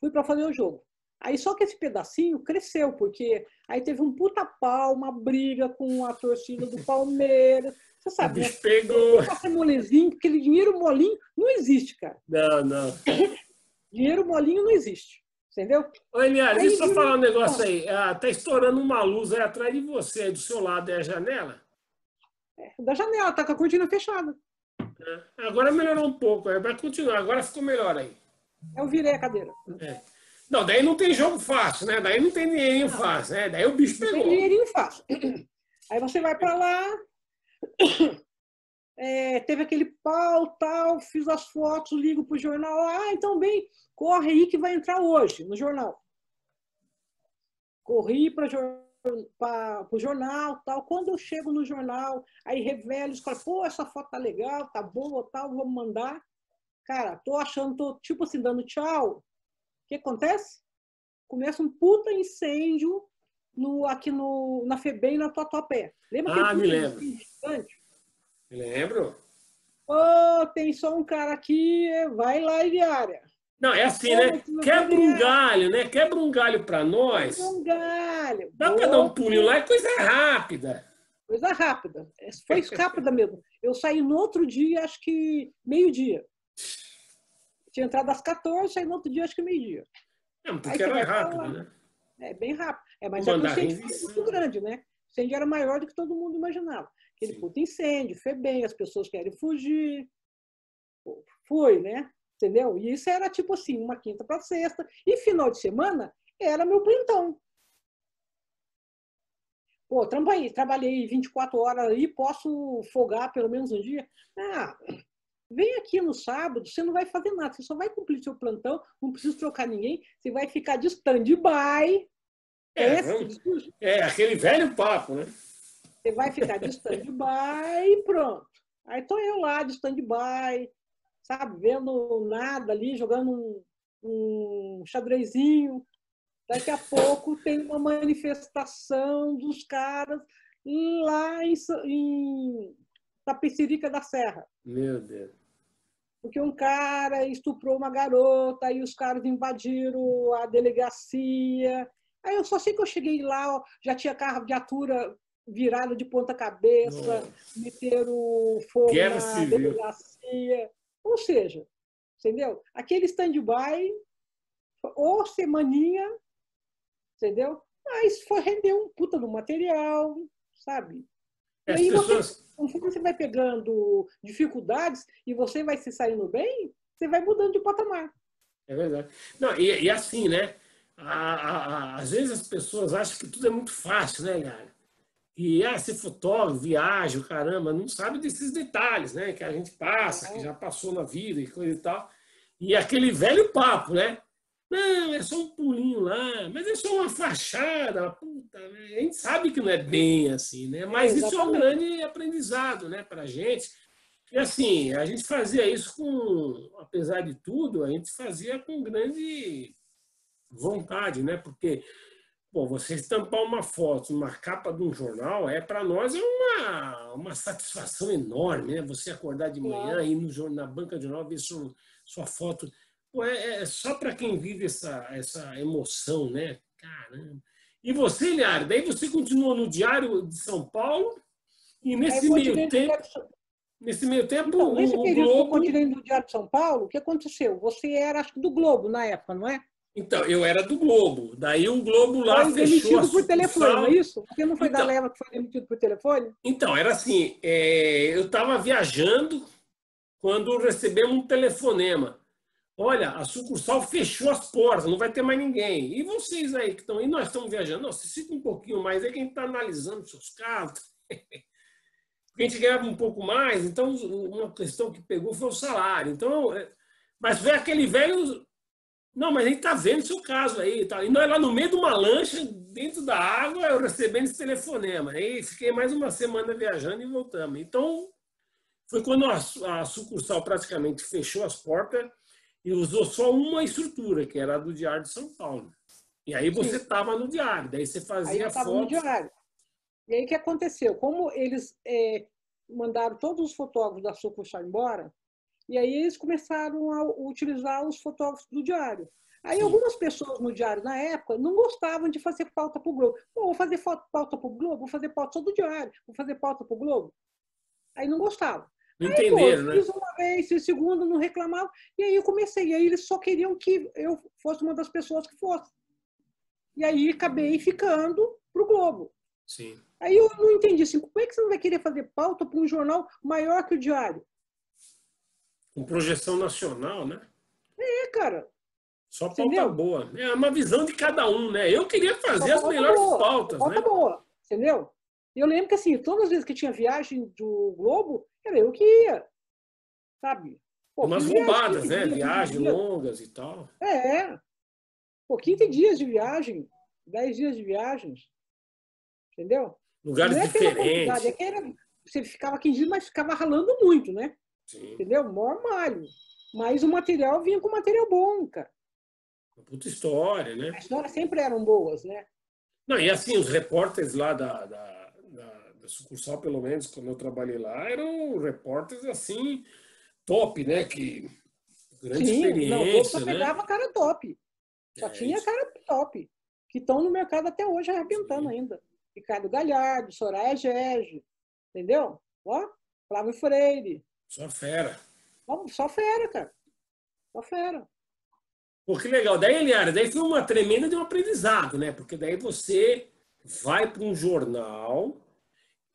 Fui para fazer o jogo. Aí só que esse pedacinho cresceu, porque aí teve um puta pau, uma briga com a torcida do Palmeiras. Você sabe, O né? bicho pegou. Fazer molezinho, aquele dinheiro molinho não existe, cara. Não, não. Dinheiro molinho não existe. Entendeu? Ô, Eliane, deixa eu só falar um negócio aí. Ah, tá estourando uma luz aí atrás de você, aí do seu lado é a janela. Da janela, tá com a cortina fechada. né? Agora melhorou um pouco, aí vai continuar. Agora ficou melhor aí. Eu virei a cadeira. É. Não, daí não tem jogo fácil, né? Daí não tem dinheirinho fácil, né? Daí o bicho Tem pegou. dinheirinho fácil. Aí você vai para lá, é, teve aquele pau, tal, fiz as fotos, ligo pro jornal. Ah, então bem, corre aí que vai entrar hoje no jornal. Corri para o jornal, tal. Quando eu chego no jornal, aí revelo, os caras, pô, essa foto tá legal, tá boa, tal, vamos mandar. Cara, tô achando, tô tipo assim, dando tchau. O que acontece? Começa um puta incêndio no, aqui no, na FEBEM, na Tatuapé. Lembra Ah, me lembro. gigante? Lembro? Ô, tem só um cara aqui, vai lá, Iriária. Não, é assim, né? Quebra um galho, né? Quebra um galho pra nós. Um galho. Dá pra dar um pulinho lá, é coisa rápida. Coisa rápida. Foi rápida mesmo. Eu saí no outro dia, acho que meio-dia. Tinha entrado às 14, saí no outro dia, acho que meio-dia. Não, Aí porque era rápido, falar. né? É bem rápido. É, mas é o incêndio foi muito grande, né? O incêndio era maior do que todo mundo imaginava. Aquele Sim. puto incêndio, foi bem, as pessoas querem fugir. Foi, né? Entendeu? E isso era tipo assim, uma quinta para sexta. E final de semana era meu plantão. Pô, trabalhei, trabalhei 24 horas aí, posso folgar pelo menos um dia. Ah, vem aqui no sábado, você não vai fazer nada, você só vai cumprir seu plantão, não precisa trocar ninguém, você vai ficar de stand-by. É, esse discurso? É, aquele velho papo, né? Você vai ficar de stand-by e pronto. Aí tô eu lá de stand-by, sabe, vendo nada ali, jogando um, um xadrezinho. Daqui a pouco tem uma manifestação dos caras lá em, em Tapecerica da Serra. Meu Deus. Porque um cara estuprou uma garota, aí os caras invadiram a delegacia. Aí eu só sei que eu cheguei lá, já tinha carro de atura virado de ponta cabeça, Nossa. meteram fogo Guerra na civil. delegacia. Ou seja, entendeu? Aquele stand-by, ou semaninha, entendeu? Mas foi render um puta do material, sabe? As aí você- pessoas. Conforme você vai pegando dificuldades e você vai se saindo bem, você vai mudando de patamar. É verdade. Não, e, e assim, né? A- a- a- às vezes as pessoas acham que tudo é muito fácil, né, cara? E ah, ser fotógrafo, o caramba, não sabe desses detalhes, né? Que a gente passa, que já passou na vida e coisa e tal. E aquele velho papo, né? Não, é só um pulinho lá, mas é só uma fachada, puta, né? a gente sabe que não é bem assim, né? Mas É, isso é um grande aprendizado, né, pra gente. E assim, a gente fazia isso com, apesar de tudo, a gente fazia com grande vontade, né? Porque, pô, você estampar uma foto numa capa de um jornal, é para nós é uma, uma satisfação enorme, né? Você acordar de manhã, Claro. ir no, jornal- na banca de jornal, ver sua, sua foto. Pô, é, é só para quem vive essa, essa emoção, né? Caramba. E você, Liara, daí você continuou no Diário de São Paulo e Aí nesse eu meio tempo, nesse meio tempo, Então, o, nesse o período que eu Globo continuei no Diário de São Paulo, o que aconteceu? Você era, acho que do Globo na época, não é? Então, eu era do Globo. Daí o Globo lá foi fechou demitido por telefone, não é isso? Porque não foi da Então- leva que foi demitido por telefone? Então, era assim, é, eu estava viajando quando recebemos um telefonema. Olha, a sucursal fechou as portas, não vai ter mais ninguém. E vocês aí que estão aí, nós estamos viajando. Vocês ficam um pouquinho mais aí, que a gente está analisando seus casos. A gente ganhava um pouco mais, então uma questão que pegou foi o salário. Então, é, mas foi aquele velho. Não, mas a gente está vendo seu caso aí. e tal. E nós lá no meio de uma lancha, dentro da água, eu recebendo esse telefonema. Aí fiquei mais uma semana viajando e voltamos. Então, foi quando a, a sucursal praticamente fechou as portas e usou só uma estrutura, que era a do Diário de São Paulo. E aí você estava no diário, daí você Aí fazia eu estava no fotos. diário. E aí o que aconteceu? Como eles é, mandaram todos os fotógrafos da sucursal embora, e aí eles começaram a utilizar os fotógrafos do diário. Aí Sim. algumas pessoas no diário na época não gostavam de fazer pauta para o Globo. Pô, vou fazer pauta para o Globo, vou fazer pauta só do diário, vou fazer pauta para o Globo. Aí não gostavam. Não entenderam, né? Fiz uma vez, fiz segunda, não reclamavam. E aí eu comecei. E aí eles só queriam que eu fosse uma das pessoas que fosse. E aí acabei ficando pro Globo. Sim. Aí eu não entendi assim, como é que você não vai querer fazer pauta para um jornal maior que o Diário? Com projeção nacional, né? É, cara. Só pauta Entendeu? boa. É uma visão de cada um, né? Eu queria fazer as melhores boa, pautas, pauta né? boa, entendeu? E eu lembro que assim, todas as vezes que tinha viagem do Globo, era eu que ia. Sabe? Pô, Umas roubadas, 15 né? dias, 15 Viagens longas e tal. É. Pô, 15 dias de viagem, 10 dias de viagens. Entendeu? Lugares é diferentes. é que era, você ficava 15 dias, mas ficava ralando muito, né? Sim. Entendeu? Maior malho. Mas o material vinha com material bom, cara. Uma puta história, né? As histórias sempre eram boas, né? Não, e assim, os repórteres lá da, da, da, sucursal, pelo menos, quando eu trabalhei lá, eram repórteres assim, top, né? Que grande Sim, não, experiência, só né? pegava cara top. Só É, tinha isso. cara top. Que estão no mercado até hoje arrebentando Sim. ainda. Ricardo Galhardo, Soraya Gege, entendeu? Ó, Flávio Freire. Só fera. Ó, Só fera, cara. Só fera. Pô, que legal. Daí, Eliara, daí foi uma tremenda de um aprendizado, né? Porque daí você vai para um jornal.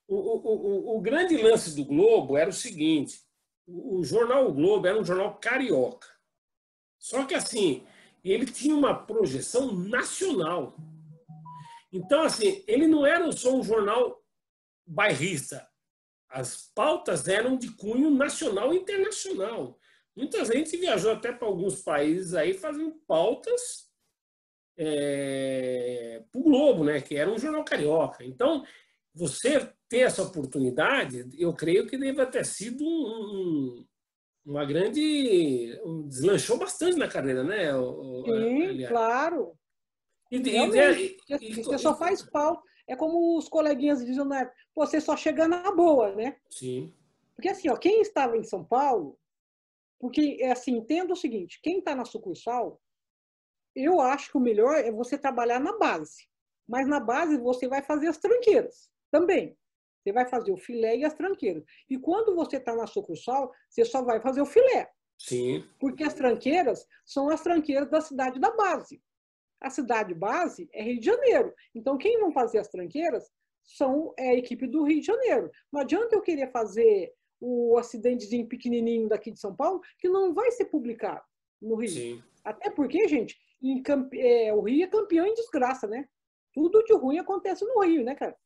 O, o, o, o grande lance do Globo era o seguinte: o, jornal o Globo era um jornal carioca. Só que assim, ele tinha uma projeção nacional. Então, assim, ele não era só um jornal bairrista. As pautas eram de cunho nacional e internacional. Muita gente viajou até para alguns países aí fazendo pautas para o Globo, né? que era um jornal carioca. Então, você ter essa oportunidade, eu creio que deve ter sido um, um- uma grande. Um, deslanchou bastante na carreira, né? o- Sim, Eliara? claro. E, e- e- e- Você só faz pau. É como os coleguinhas dizem na época, "Pô, você só chega na boa, né? Sim, Porque assim, ó, quem estava em São Paulo, porque é assim, entenda o seguinte, quem está na sucursal, eu acho que o melhor é você trabalhar na base. Mas na base você vai fazer as tranqueiras também. Você vai fazer o filé e as tranqueiras. E quando você está na sucursal, você só vai fazer o filé. sim, Porque as tranqueiras são as tranqueiras da cidade da base. A cidade base é Rio de Janeiro. Então, quem vão fazer as tranqueiras são é, a equipe do Rio de Janeiro. Não adianta eu querer fazer o acidentezinho pequenininho daqui de São Paulo, que não vai ser publicado no Rio. sim. Até porque, gente, em é, o Rio é campeão em desgraça, né? Tudo de ruim acontece no Rio, né, cara?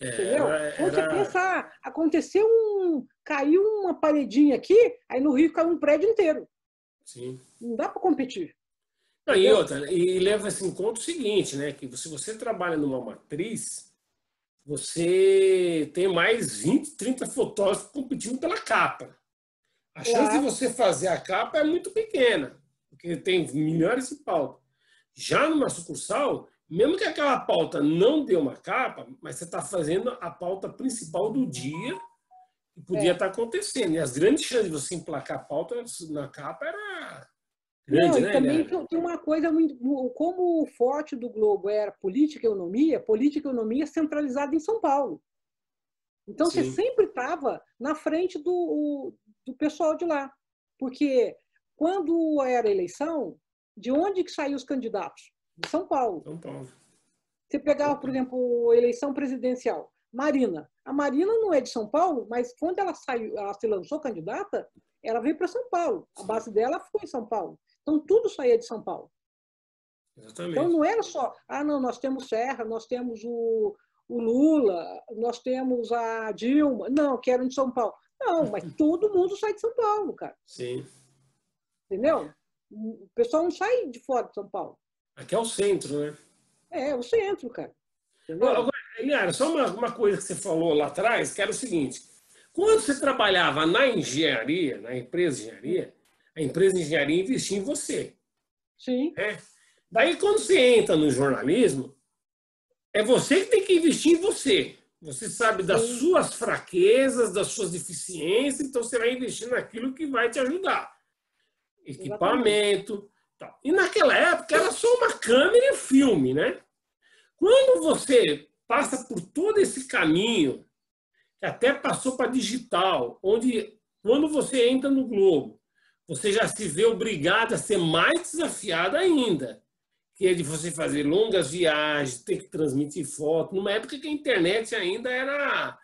É, Entendeu? era- Quando você era- pensa, ah, aconteceu um. caiu uma paredinha aqui, aí no Rio caiu um prédio inteiro. Sim. Não dá para competir. Não, e outra, e leva-se em conta o seguinte, né? Que se você trabalha numa matriz, você tem mais 20, 30 fotógrafos competindo pela capa. A chance Claro. de você fazer a capa é muito pequena, porque tem milhares de pautas. Já numa sucursal, mesmo que aquela pauta não dê uma capa, mas você está fazendo a pauta principal do dia que podia É. estar acontecendo. E as grandes chances de você emplacar a pauta na capa era grande, Não, e né? também né? tem- uma coisa muito. Como o forte do Globo era política e economia, política e economia centralizada em São Paulo. Então você Sim. sempre estava na frente do, do pessoal de lá. Porque quando era eleição, De onde que saíram os candidatos? De São Paulo. São Paulo. Você pegava, por exemplo, eleição presidencial. Marina. A Marina não é de São Paulo, mas quando ela saiu, ela se lançou candidata, ela veio para São Paulo. A base dela foi em São Paulo. Então tudo saía de São Paulo. Exatamente. Então não era só, ah, não, nós temos Serra, nós temos o, o Lula, nós temos a Dilma. Não, que eram de São Paulo. Não, mas todo mundo sai de São Paulo, cara. Sim. Entendeu? O pessoal não sai de fora de São Paulo. Aqui é o centro, né? É, o centro, cara. Entendeu? Agora, Eliara, só uma, uma coisa que você falou lá atrás, que era o seguinte: quando você trabalhava na engenharia, na empresa de engenharia, a empresa de engenharia investia em você. Sim. Né? Daí, quando você entra no jornalismo, é você que tem que investir em você. Você sabe das Sim. suas fraquezas, das suas deficiências, então você vai investir naquilo que vai te ajudar. Equipamento. Tal. E naquela época era só uma câmera e filme, né? Quando você passa por todo esse caminho, que até passou para digital, onde quando você entra no Globo, você já se vê obrigado a ser mais desafiado ainda, que é de você fazer longas viagens, ter que transmitir foto, numa época que a internet ainda era,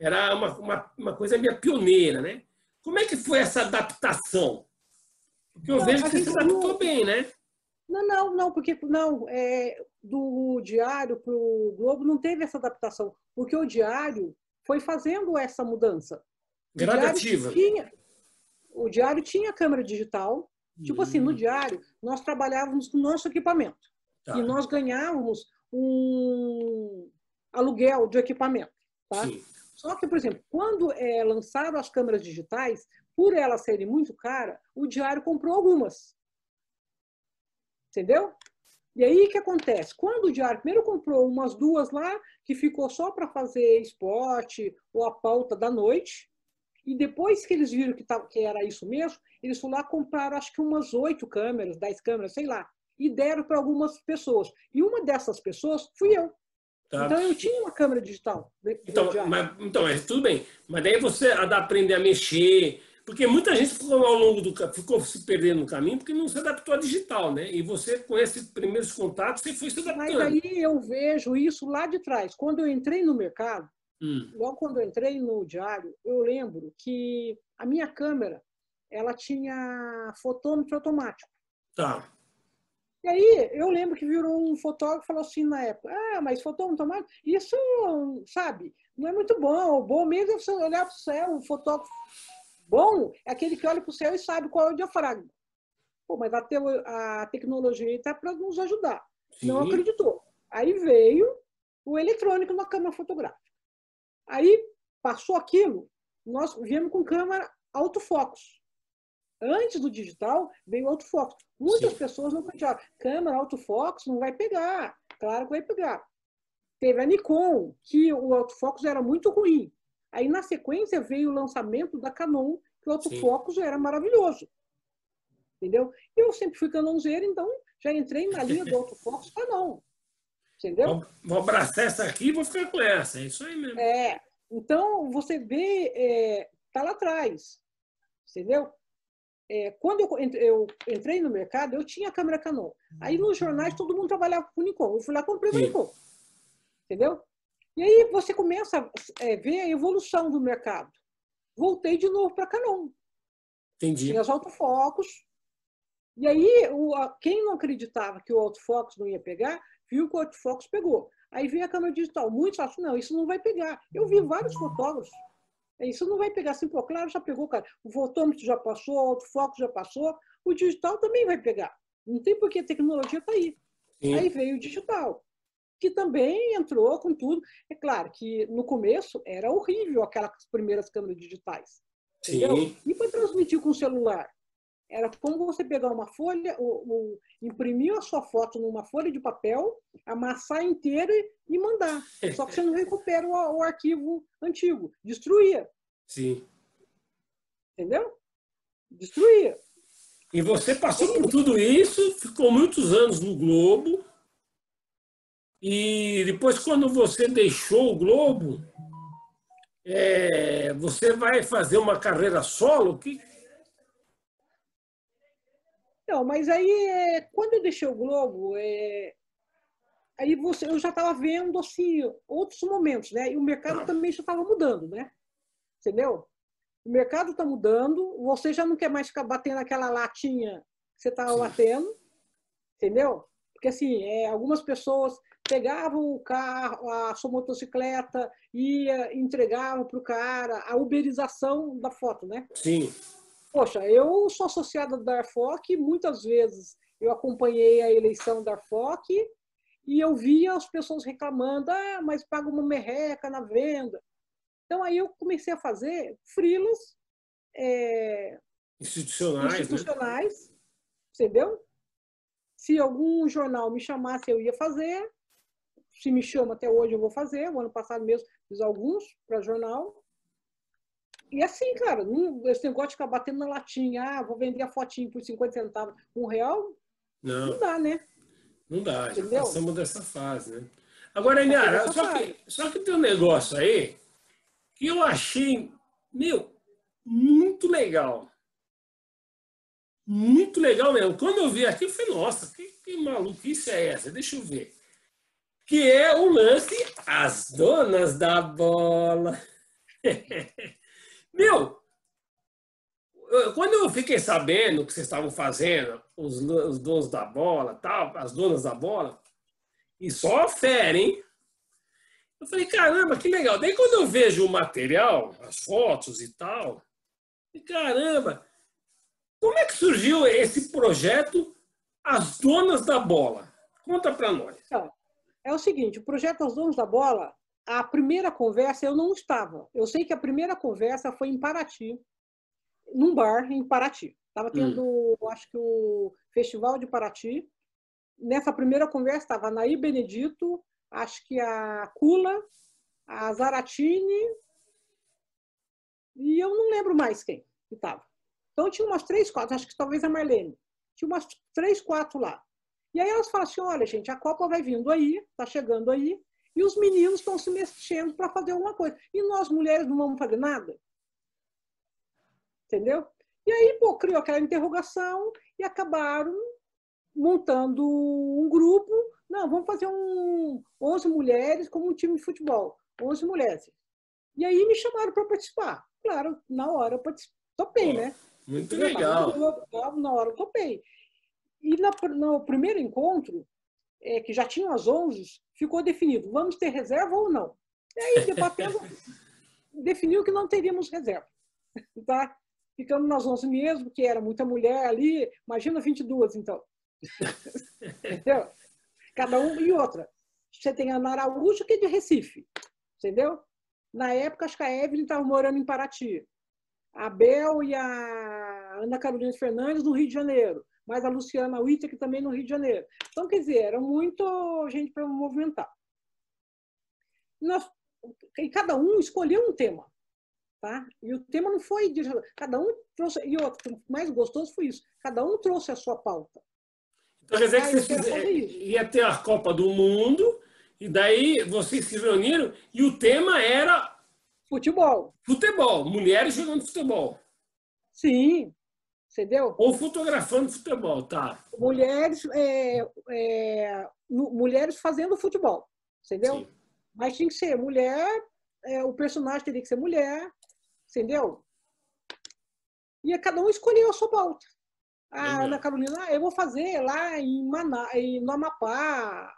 era uma, uma, uma coisa meio pioneira, né? Como é que foi essa adaptação? Porque eu Não, vejo que você se adaptou bem, né? Não, não, não, porque não, é, do diário para o Globo não teve essa adaptação, porque o diário foi fazendo essa mudança. O diário Gradativa. Tinha, o diário tinha câmera digital. Tipo assim, no Hum, diário, nós trabalhávamos com o nosso equipamento. tá. E nós ganhávamos um aluguel de equipamento. Tá? Sim. Só que, por exemplo, quando é, lançaram as câmeras digitais, por elas serem muito caras, o diário comprou algumas. Entendeu? E aí o que acontece? Quando o diário primeiro comprou umas duas lá, que ficou só para fazer esporte ou a pauta da noite, e depois que eles viram que, tava, que era isso mesmo, eles foram lá e compraram acho que umas oito câmeras, dez câmeras, sei lá, e deram para algumas pessoas. E uma dessas pessoas fui eu. Tá. Então eu tinha uma câmera digital. do Então, diário. mas, então, mas tudo bem. Mas daí você aprender a mexer. Porque muita gente ficou ao longo do ficou se perdendo no caminho porque não se adaptou à digital, né? E você, com esses primeiros contatos, você foi se Mas adaptando. aí eu vejo isso lá de trás. Quando eu entrei no mercado, Hum, logo quando eu entrei no diário, eu lembro que a minha câmera ela tinha fotômetro automático. tá. E aí eu lembro que virou um fotógrafo e falou assim na época: Ah, mas fotômetro automático, isso, sabe, não é muito bom. O bom mesmo é você olhar para o céu. O fotógrafo bom é aquele que olha para o céu e sabe qual é o diafragma. Pô, mas a, teo- a tecnologia está para nos ajudar. Não Sim. acreditou. Aí veio o eletrônico na câmera fotográfica. Aí passou aquilo, nós viemos com câmera autofocus. Antes do digital, veio o autofocus. Muitas Sim. pessoas não acreditaram. Câmera autofocus não vai pegar. Claro que vai pegar. Teve a Nikon, que o autofocus era muito ruim. Aí, na sequência, veio o lançamento da Canon, que o autofocus era maravilhoso. Entendeu? Eu sempre fui canonzeiro, então já entrei na linha do autofocus Canon. Entendeu? Vou, vou abraçar essa aqui e vou ficar com essa. É isso aí mesmo. É, então, você vê, é, tá lá atrás, entendeu? É, quando eu, en- eu entrei no mercado, eu tinha a câmera Canon. Aí nos jornais todo mundo trabalhava com Nikon. Eu fui lá e comprei uma. Nikon. Entendeu? E aí você começa a é, ver a evolução do mercado. Voltei de novo para Canon. Entendi. Tinha os autofocos. E aí, quem não acreditava que o autofocus não ia pegar, viu que o autofocus pegou. Aí veio a câmera digital. Muitos acham, não, isso não vai pegar. Eu vi vários fotógrafos. "É, Isso não vai pegar assim, pô, claro, já pegou, cara. O fotômetro já passou, o autofocus já passou, o digital também vai pegar. Não tem porque a tecnologia está aí. Sim. Aí veio o digital, que também entrou com tudo. É claro que no começo era horrível aquelas primeiras câmeras digitais. Entendeu? Sim. E para transmitir com o celular? Era como você pegar uma folha, o, o- imprimir a sua foto numa folha de papel, amassar inteira e mandar. Só que você não recupera o, o arquivo antigo. Destruía, Sim. entendeu? Destruía. E você passou por tudo isso, ficou muitos anos no Globo. E depois, quando você deixou o Globo, é, você vai fazer uma carreira solo? Que... Não, mas aí, é, quando eu deixei o Globo, é, aí você, eu já estava vendo assim, outros momentos, né? E o mercado Ah. também já estava mudando, né? Entendeu? O mercado está mudando, você já não quer mais ficar batendo aquela latinha que você estava batendo, entendeu? Porque assim, é, algumas pessoas pegavam o carro, a sua motocicleta, ia, entregavam para o cara, a uberização da foto, né? Sim. Poxa, eu sou associada da Arfoc, muitas vezes eu acompanhei a eleição da Arfoc e eu via as pessoas reclamando, ah, mas paga uma merreca na venda. Então aí eu comecei a fazer frilas é, Institucionais, né? institucionais, entendeu? Se algum jornal me chamasse, eu ia fazer. Se me chama até hoje, eu vou fazer. O ano passado mesmo fiz alguns para jornal. E assim, cara, não, esse negócio de ficar batendo na latinha, ah, vou vender a fotinho por 50 centavos, um real, não Não, dá, né? não dá. Já Entendeu? passamos dessa fase, né? Agora, dessa só que, só que tem um negócio aí que eu achei, meu, muito legal. Muito legal mesmo. Quando eu vi aqui, eu falei, nossa, que, que maluquice é essa? Deixa eu ver. Que é o lance As Donas da Bola. Meu, eu- quando eu fiquei sabendo que vocês estavam fazendo, os, os donos da bola, tal, as donas da bola, e só fera, hein? Eu falei, caramba, que legal. Daí quando eu vejo o material, as fotos e tal, e caramba, como é que surgiu esse projeto As Donas da Bola? Conta pra nós. É o seguinte, o projeto Os Donos da Bola, a primeira conversa eu não estava. Eu sei que a primeira conversa foi em Paraty, num bar em Paraty. Estava tendo, acho que o Festival de Paraty. Nessa primeira conversa estava a Nair Benedito, acho que a Kula, a Zaratini e eu não lembro mais quem que estava. Então tinha umas três, quatro, acho que talvez a Marlene. Tinha umas três, quatro lá. E aí elas falam assim: olha, gente, a Copa vai vindo aí, está chegando aí, e os meninos estão se mexendo para fazer alguma coisa. E nós, mulheres, não vamos fazer nada? Entendeu? E aí, pô, criou aquela interrogação e acabaram montando um grupo. Não, vamos fazer um 11 mulheres como um time de futebol. 11 mulheres. E aí me chamaram para participar. Claro, na hora eu participei. Topei, né? Muito legal. Na hora eu topei. E na- no primeiro encontro, é, que já tinham as 11, ficou definido, vamos ter reserva ou não? E aí, debatendo, definiu que não teríamos reserva. Tá? Ficamos nas 11 mesmo, que era muita mulher ali, imagina 22, então. Entendeu? Cada um e outra. Você tem a Ana Araújo, que é de Recife, entendeu? Na época, acho que a Evelyn estava morando em Paraty. A Bel e a Ana Carolina Fernandes no Rio de Janeiro, mas a Luciana Whittaker também no Rio de Janeiro. Então, quer dizer, era muito gente para movimentar. Nós, e cada um escolheu um tema. Tá? E o tema não foi. Cada um trouxe. E outro, o mais gostoso foi isso. Cada um trouxe a sua pauta. Então quer dizer que Ah, vocês fizeram- ia ter a Copa do Mundo, e daí vocês se reuniram, e o tema era Futebol. futebol, mulheres jogando futebol. Sim. Entendeu? Ou fotografando futebol, tá? Mulheres, é, é, mulheres fazendo futebol. Entendeu? Sim. Mas tinha que ser mulher, é, o personagem teria que ser mulher, entendeu? E cada um escolheu a sua pauta. A Legal. Ana Carolina, ah, eu vou fazer lá em, Maná, em no Amapá.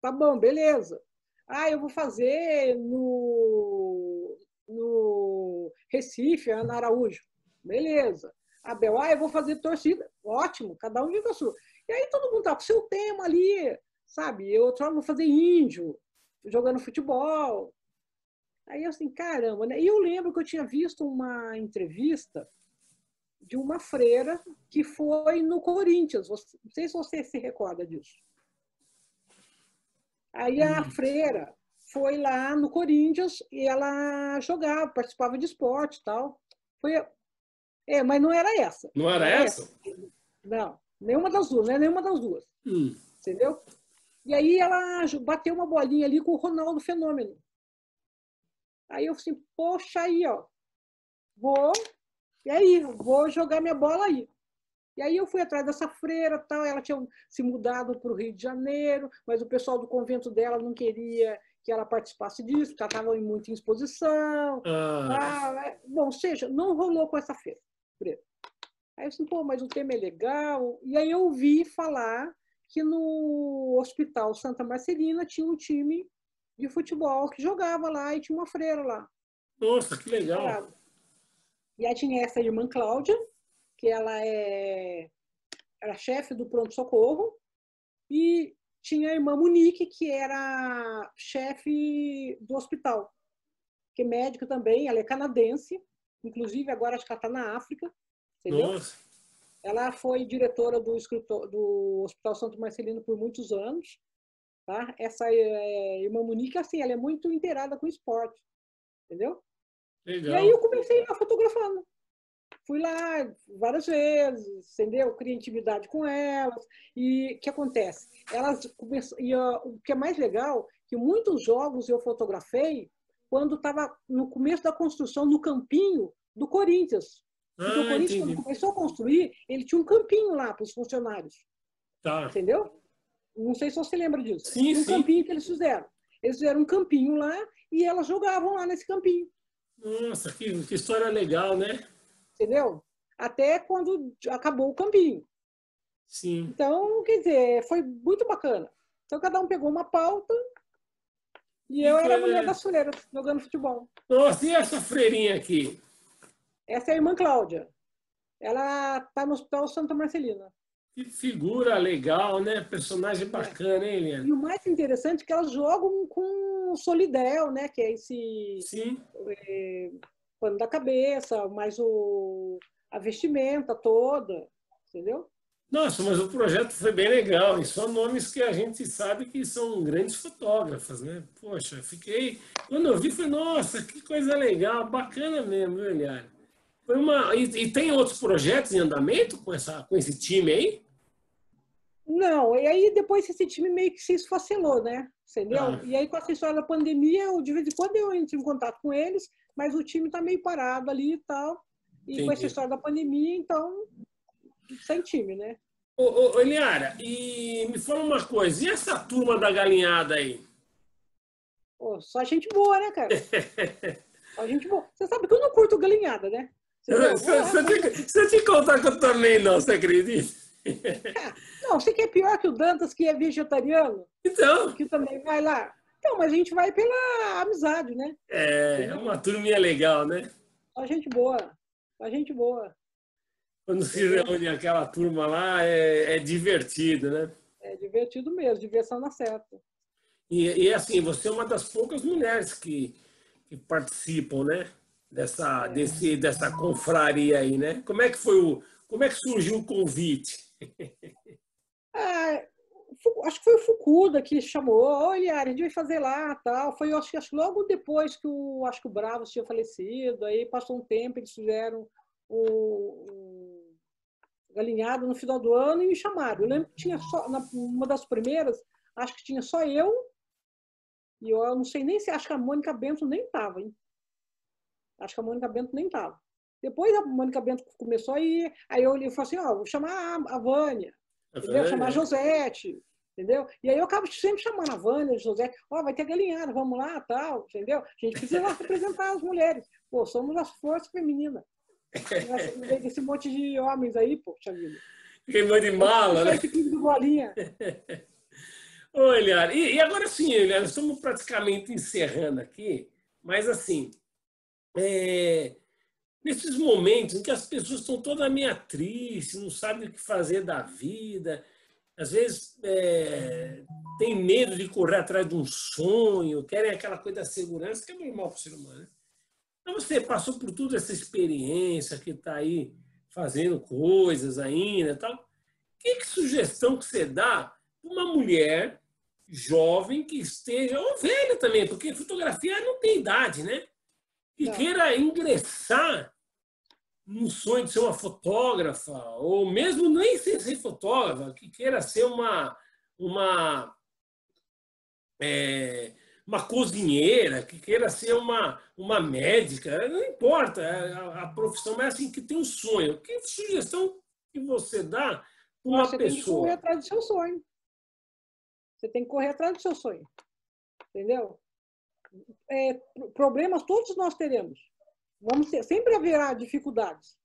Tá bom, beleza. Ah, eu vou fazer no, no Recife, Ana Araújo. Beleza. A Bel, ah, eu vou fazer torcida. Ótimo, cada um vive a sua. E aí todo mundo tá com o seu tema ali, sabe? Eu outro vou fazer índio, jogando futebol. Aí eu assim, caramba, né? E eu lembro que eu tinha visto uma entrevista de uma freira que foi no Corinthians. Não sei se você se recorda disso. Aí a Hum. freira foi lá no Corinthians e ela jogava, participava de esporte e tal. Foi, é, mas não era essa. Não era É. essa? Não, nenhuma das duas, não é nenhuma das duas Hum. entendeu? E aí ela bateu uma bolinha ali com o Ronaldo Fenômeno. Aí eu assim, poxa aí, ó, vou, e aí, vou jogar minha bola aí. E aí eu fui atrás dessa freira, tal, ela tinha se mudado para o Rio de Janeiro, mas o pessoal do convento dela não queria que ela participasse disso, porque ela estava em muita exposição. Ah. Ah, bom, ou seja, não rolou com essa feira. Aí eu disse, pô, mas o tema é legal. E aí eu ouvi falar que no Hospital Santa Marcelina tinha um time de futebol que jogava lá e tinha uma freira lá. Nossa, que legal! E aí tinha essa irmã Cláudia, que ela é era chefe do pronto-socorro, e tinha a irmã Monique, que era chefe do hospital, que é médica também, ela é canadense, inclusive agora acho que ela está na África, entendeu? Nossa. Ela foi diretora do, do Hospital Santo Marcelino por muitos anos. Tá? Essa é, irmã Monique, assim, ela é muito inteirada com esporte, entendeu? Legal. E aí eu comecei lá fotografando. Fui lá várias vezes, entendeu? Criei intimidade com elas. E o que acontece? Elas começam, e uh, o que é mais legal, que muitos jogos eu fotografei quando estava no começo da construção, no campinho do Corinthians. Porque ah, o Corinthians, entendi. quando começou a construir, ele tinha um campinho lá para os funcionários. Tá. Entendeu? Não sei se você lembra disso. Sim, um sim. campinho que eles fizeram. Eles fizeram um campinho lá e elas jogavam lá nesse campinho. Nossa, que, que história legal, né? Entendeu? Até quando acabou o campinho. Sim. Então, quer dizer, foi muito bacana. Então, cada um pegou uma pauta e, eu era a mulher das freiras, jogando futebol. Nossa, e essa freirinha aqui? Essa é a irmã Cláudia. Ela está no Hospital Santa Marcelina. Que figura legal, né? Personagem é. bacana, hein, Eliane? E o mais interessante é que elas jogam com solidel, né? Que é esse Sim. É, pano da cabeça, mais o, a vestimenta toda, entendeu? Nossa, mas o projeto foi bem legal. E são nomes que a gente sabe que são grandes fotógrafas, né? Poxa, fiquei. Quando eu vi, falei, nossa, que coisa legal, bacana mesmo, viu, Eliane? Foi uma, e, e, tem outros projetos em andamento com, essa, com esse time aí? Não, e aí depois esse time meio que se esfacelou, né? Entendeu? Ah. E aí com essa história da pandemia, eu, de vez em quando eu entro em contato com eles, mas o time tá meio parado ali e tal. E Entendi. com essa história da pandemia, então, sem time, né? Ô, ô, Eliara, e me fala uma coisa, e essa turma da galinhada aí? Pô, só gente boa, né, cara? só gente boa. Você sabe que eu não curto galinhada, né? Se eu te contar que eu também não, você acredita? Não, você quer pior que o Dantas, que é vegetariano? Então. Que também vai lá. Então, mas a gente vai pela amizade, né? É, é uma turminha legal, né? A gente boa. A gente boa. Quando se reúne aquela turma lá, é, é divertido, né? É divertido mesmo, diversão na certa. E, e assim, você é uma das poucas mulheres que, que participam, né? dessa, desse, dessa confraria aí, né? Como é que foi o, como é que surgiu o convite? Ah, acho que foi o Fukuda que chamou, olha, a gente vai fazer lá, tal. Foi, acho, acho logo depois que o, acho que o Bravos tinha falecido, aí passou um tempo, eles fizeram o, o galinhado no final do ano e me chamaram. Eu lembro que tinha só, na, uma das primeiras, acho que tinha só eu, e eu não sei nem se, acho que a Mônica Bento nem estava, hein? Acho que a Mônica Bento nem estava. Depois a Mônica Bento começou a ir, aí eu, eu falei assim, ó, vou chamar a Vânia, entendeu? Vânia. chamar a Josete, entendeu? E aí eu acabo sempre chamando a Vânia, a Josete, ó, vai ter galinhada, vamos lá, tal, entendeu? A gente precisa representar as mulheres. Pô, somos as forças femininas. Esse monte de homens aí, poxa vida. Queimou de mala, né? Esse clipe do bolinha. Ô, Eliara, e, e agora sim, Eliara, estamos praticamente encerrando aqui, mas assim, é, nesses momentos em que as pessoas estão toda meio tristes, não sabem o que fazer da vida, às vezes é, tem medo de correr atrás de um sonho, querem aquela coisa da segurança, que é normal para o ser humano. Né? Então você passou por toda essa experiência que está aí fazendo coisas ainda tal. Que, que sugestão que você dá para uma mulher jovem que esteja, ou velha também, porque fotografia não tem idade, né? que queira ingressar no sonho de ser uma fotógrafa, ou mesmo nem ser, ser fotógrafa, que queira ser uma, uma, é, uma cozinheira, que queira ser uma, uma médica, não importa a, a profissão, mas assim, que tem um sonho. Que sugestão que você dá para uma você pessoa. Você tem que correr atrás do seu sonho. Você tem que correr atrás do seu sonho. Entendeu? É, problemas todos nós teremos. Vamos ter, sempre haverá dificuldades.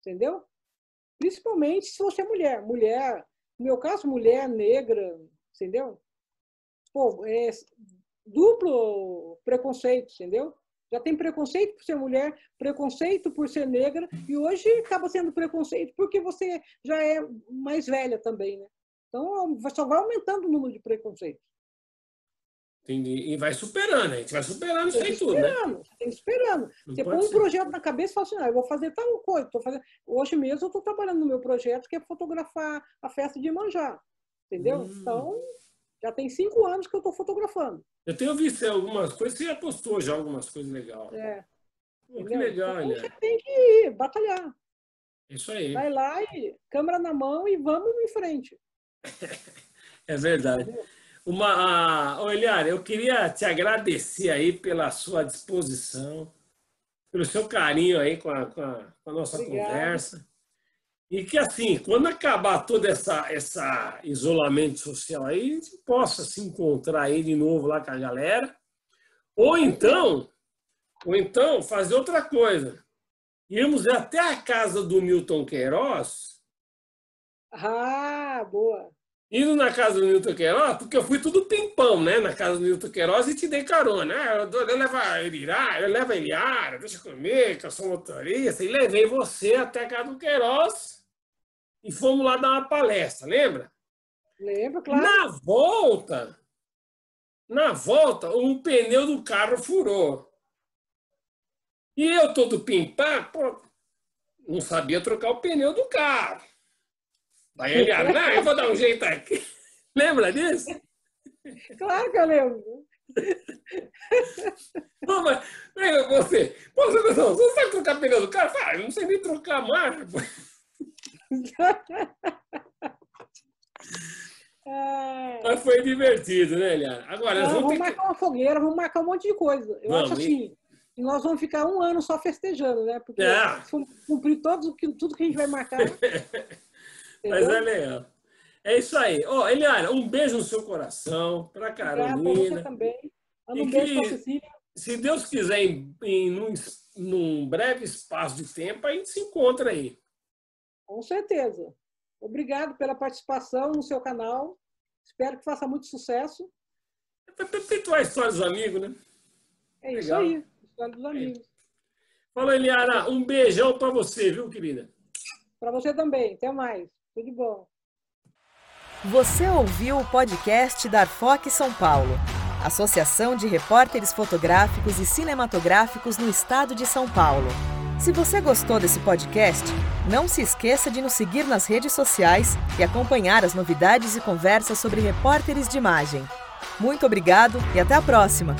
Entendeu? Principalmente se você é mulher. Mulher, no meu caso, mulher negra, entendeu? Pô, é duplo preconceito, entendeu? Já tem preconceito por ser mulher, preconceito por ser negra, e hoje acaba sendo preconceito porque você já é mais velha também, né? Então, só vai aumentando o número de preconceitos. Entendi. E vai superando, a gente vai superando isso aí tudo, né? Tem esperando. Não você põe um ser. projeto na cabeça e fala assim, ah, eu vou fazer tal coisa. Tô fazendo... Hoje mesmo eu estou trabalhando no meu projeto, que é fotografar a festa de Manjá. Entendeu? Hum. Então, já tem cinco anos que eu estou fotografando. Eu tenho visto algumas coisas, você já postou já algumas coisas legais. É. Pô, que legal, então, Você tem que ir, batalhar. Isso aí. Vai lá e câmera na mão e vamos em frente. é verdade. Uma, uh, Eliara, eu queria te agradecer aí pela sua disposição, pelo seu carinho aí com a, com a, com a nossa Obrigada. conversa. E que, assim, quando acabar todo essa, essa isolamento social aí, a gente possa se encontrar aí de novo lá com a galera. Ou então, ou então fazer outra coisa. Irmos até a casa do Milton Queiroz. Ah, boa indo na casa do Newton Queiroz, porque eu fui tudo pimpão, né? Na casa do Newton Queiroz e te dei carona. Ah, eu, eu levo a Elirá, eu levo a Eliara, deixa comer, que eu sou motorista. E levei você até a casa do Queiroz e fomos lá dar uma palestra, lembra? Lembro, claro. Na volta, na volta, um pneu do carro furou. E eu todo pimpão, pô, não sabia trocar o pneu do carro. Aí ele, ah, eu vou dar um jeito aqui. Lembra disso? Claro que eu lembro. Não, mas você, você, não, você sabe trocar pneu do carro? Ah, eu não sei nem trocar marcha. Mas foi divertido, né, Eliana? Agora, não, vamos, marcar que... uma fogueira, vamos marcar um monte de coisa. Eu vamos, acho assim, e... nós vamos ficar um ano só festejando, né? Porque é. cumprir todos, tudo que a gente vai marcar. Mas é legal. É isso aí. Ó, oh, Eliana, um beijo no seu coração, para Carolina. Você também. Manda um beijo para Cecília. Se Deus quiser, em, em num, num breve espaço de tempo, a gente se encontra aí. Com certeza. Obrigado pela participação no seu canal. Espero que faça muito sucesso. É perpetuar a história dos amigos, né? É isso Legal. aí, história dos amigos. É. Fala, Eliana. Um beijão para você, viu, querida? Para você também. Até mais. Tudo bom. Você ouviu o podcast da Arfoque São Paulo, Associação de Repórteres Fotográficos e Cinematográficos no Estado de São Paulo. Se você gostou desse podcast, não se esqueça de nos seguir nas redes sociais e acompanhar as novidades e conversas sobre repórteres de imagem. Muito obrigado e até a próxima!